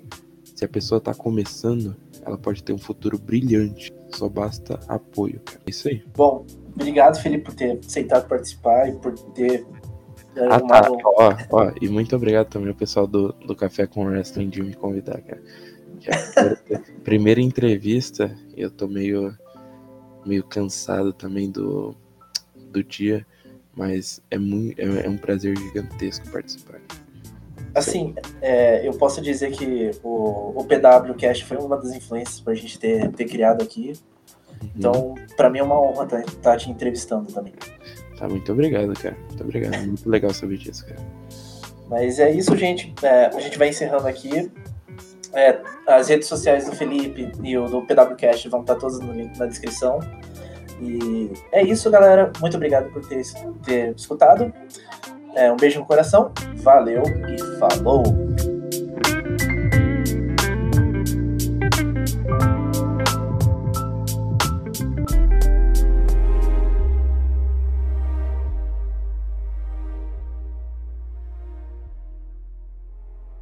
se a pessoa tá começando, ela pode ter um futuro brilhante. Só basta apoio, cara. É isso aí. Bom, obrigado, Felipe, por ter aceitado participar e por ter Ah, tá. Ó, ó, e muito obrigado também ao pessoal do, do Café com Wrestling de me convidar, cara. Primeira, entrevista, eu tô meio, meio cansado também do, do dia, mas é, muito, é, é um prazer gigantesco participar. Assim, é, eu posso dizer que o, o PW foi uma das influências pra gente ter, ter criado aqui. Uhum. Então, pra mim é uma honra estar te entrevistando também. Tá, muito obrigado, cara. Muito obrigado. Muito legal saber disso, cara. Mas é isso, gente. É, a gente vai encerrando aqui. É, as redes sociais do Felipe e o do PWCast vão estar todas no link na descrição. E é isso, galera. Muito obrigado por ter, ter escutado. É, um beijo no coração. Valeu e falou!